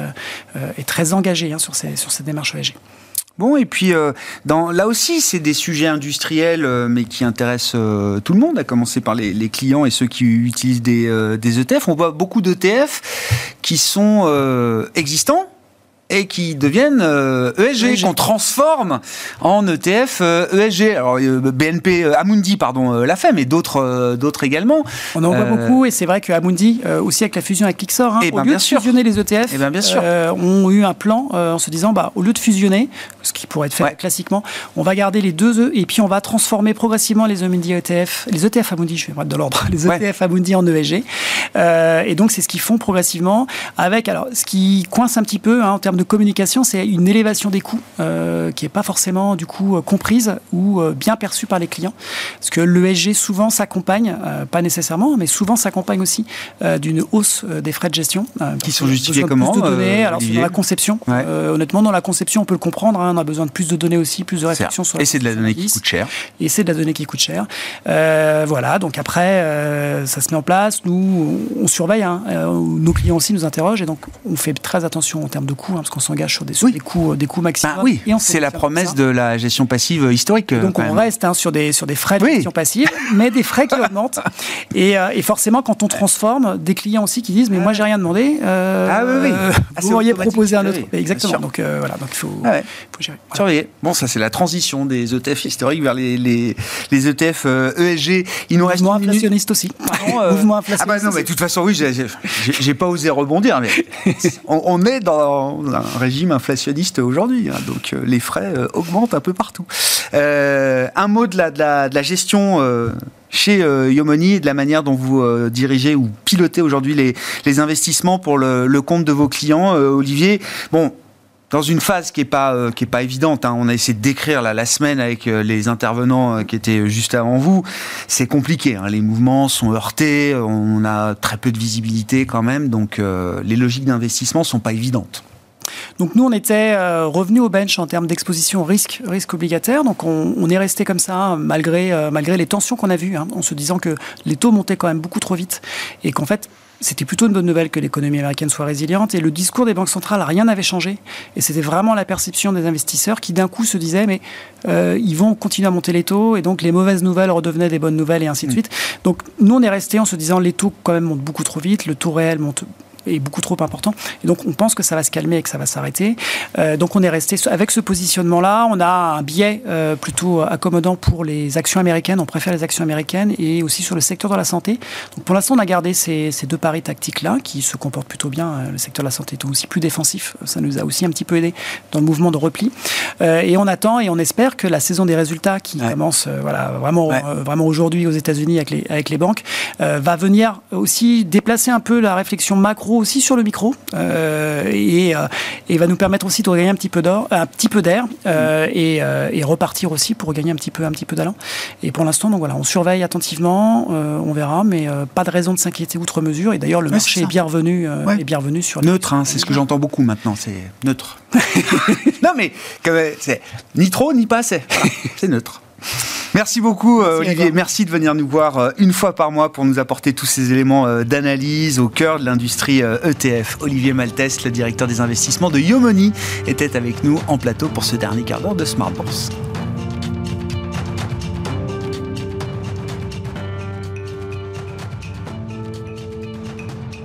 est engagé hein, sur, ces, sur cette démarche ESG. Bon, et puis euh, dans, là aussi, c'est des sujets industriels, euh, mais qui intéressent euh, tout le monde, à commencer par les, clients et ceux qui utilisent des, des ETF. On voit beaucoup d'ETF qui sont existants, et qui deviennent ESG, euh, e qu'on transforme en ETF ESG. Euh, e Alors euh, BNP, Amundi, pardon, l'a fait, mais d'autres, d'autres également. On en voit beaucoup, et c'est vrai que Amundi, aussi avec la fusion avec Lixor, hein, eh au ben, lieu de fusionner les ETF, et eh ben, bien sûr. ont eu un plan en se disant, bah, au lieu de fusionner, ce qui pourrait être fait classiquement, on va garder les deux E et puis on va transformer progressivement les Amundi ETF, les ETF Amundi, je vais mettre de l'ordre, les ETF Amundi en ESG. et donc c'est ce qu'ils font progressivement avec, alors ce qui coince un petit peu hein, en termes de communication, c'est une élévation des coûts euh, qui n'est pas forcément du coup euh, comprise ou euh, bien perçue par les clients. Parce que l'ESG souvent s'accompagne, pas nécessairement, mais souvent s'accompagne aussi d'une hausse des frais de gestion. qui sont justifiés comment plus de données? Alors dans la conception, honnêtement, dans la conception, on peut le comprendre. Hein, on a besoin de plus de données aussi, plus de réflexion sur. Et c'est de la donnée qui coûte cher. Et c'est de la donnée qui coûte cher. voilà. Donc après, ça se met en place. Nous, on surveille. Hein, nos clients aussi nous interrogent et donc on fait très attention en termes de coûts, hein, parce qu'on s'engage sur des, des coûts, des coûts maximums. Bah oui, c'est la promesse de la gestion passive historique. Donc on reste hein, sur, des, sur des frais de gestion passive, mais des frais qui augmentent. Et, euh, et, forcément, quand on transforme, des clients aussi qui disent Mais moi, j'ai rien demandé. Euh, ah oui, oui. Ah, vous m'auriez proposé un autre. Exactement. Donc euh, voilà, donc il faut, ah faut gérer. Surveiller. Bon, ça, c'est la transition des ETF historiques vers les, les, les ETF ESG. Il nous reste. Mouvement inflationniste aussi. Mouvement inflationniste. Ah bah non, mais de toute façon, oui, j'ai pas osé rebondir, mais on, on est dans un régime inflationniste aujourd'hui. Hein, donc euh, les frais euh, augmentent un peu partout. Euh, un mot de la, gestion chez Yomoni et de la manière dont vous dirigez ou pilotez aujourd'hui les, investissements pour le, compte de vos clients. Olivier, bon, dans une phase qui est pas pas évidente. Hein. On a essayé de décrire la, semaine avec les intervenants qui étaient juste avant vous. C'est compliqué. Hein. Les mouvements sont heurtés. On a très peu de visibilité quand même. Donc les logiques d'investissement sont pas évidentes. Donc nous, on était euh, revenu au bench en termes d'exposition au risque, risque obligataire. Donc on, est resté comme ça malgré, euh, malgré les tensions qu'on a vues, hein, en se disant que les taux montaient quand même beaucoup trop vite et qu'en fait c'était plutôt une bonne nouvelle que l'économie américaine soit résiliente et le discours des banques centrales, rien n'avait changé. Et c'était vraiment la perception des investisseurs qui d'un coup se disaient mais euh, ils vont continuer à monter les taux et donc les mauvaises nouvelles redevenaient des bonnes nouvelles et ainsi de mm. suite. Donc nous on est resté en se disant les taux quand même montent beaucoup trop vite, le taux réel monte est beaucoup trop important. Et donc, on pense que ça va se calmer et que ça va s'arrêter. Euh, donc, on est resté avec ce positionnement-là. On a un biais euh, plutôt accommodant pour les actions américaines. On préfère les actions américaines et aussi sur le secteur de la santé. Donc, pour l'instant, on a gardé ces, ces deux paris tactiques-là qui se comportent plutôt bien. Euh, le secteur de la santé est aussi plus défensif. Ça nous a aussi un petit peu aidé dans le mouvement de repli. Euh, et on attend et on espère que la saison des résultats qui commence voilà, vraiment, vraiment aujourd'hui aux États-Unis avec les, avec les banques va venir aussi déplacer un peu la réflexion macro aussi sur le micro euh, euh, et, va nous permettre aussi de regagner un petit peu d'or, un petit peu d'air euh, et, repartir aussi pour regagner un petit peu, un petit peu d'allant. Et pour l'instant, donc voilà, on surveille attentivement, on verra, mais pas de raison de s'inquiéter outre mesure. Et d'ailleurs, le marché est, bien revenu, est bien revenu sur neutre. Hein, c'est ce que j'entends beaucoup maintenant, c'est neutre. non mais c'est ni trop ni pas assez. c'est neutre. Merci beaucoup Olivier, merci de venir nous voir euh, une fois par mois pour nous apporter tous ces éléments euh, d'analyse au cœur de l'industrie ETF. Euh, e Olivier Maltès, le directeur des investissements de Yomoni, était avec nous en plateau pour ce dernier quart d'heure de Smart Bourse.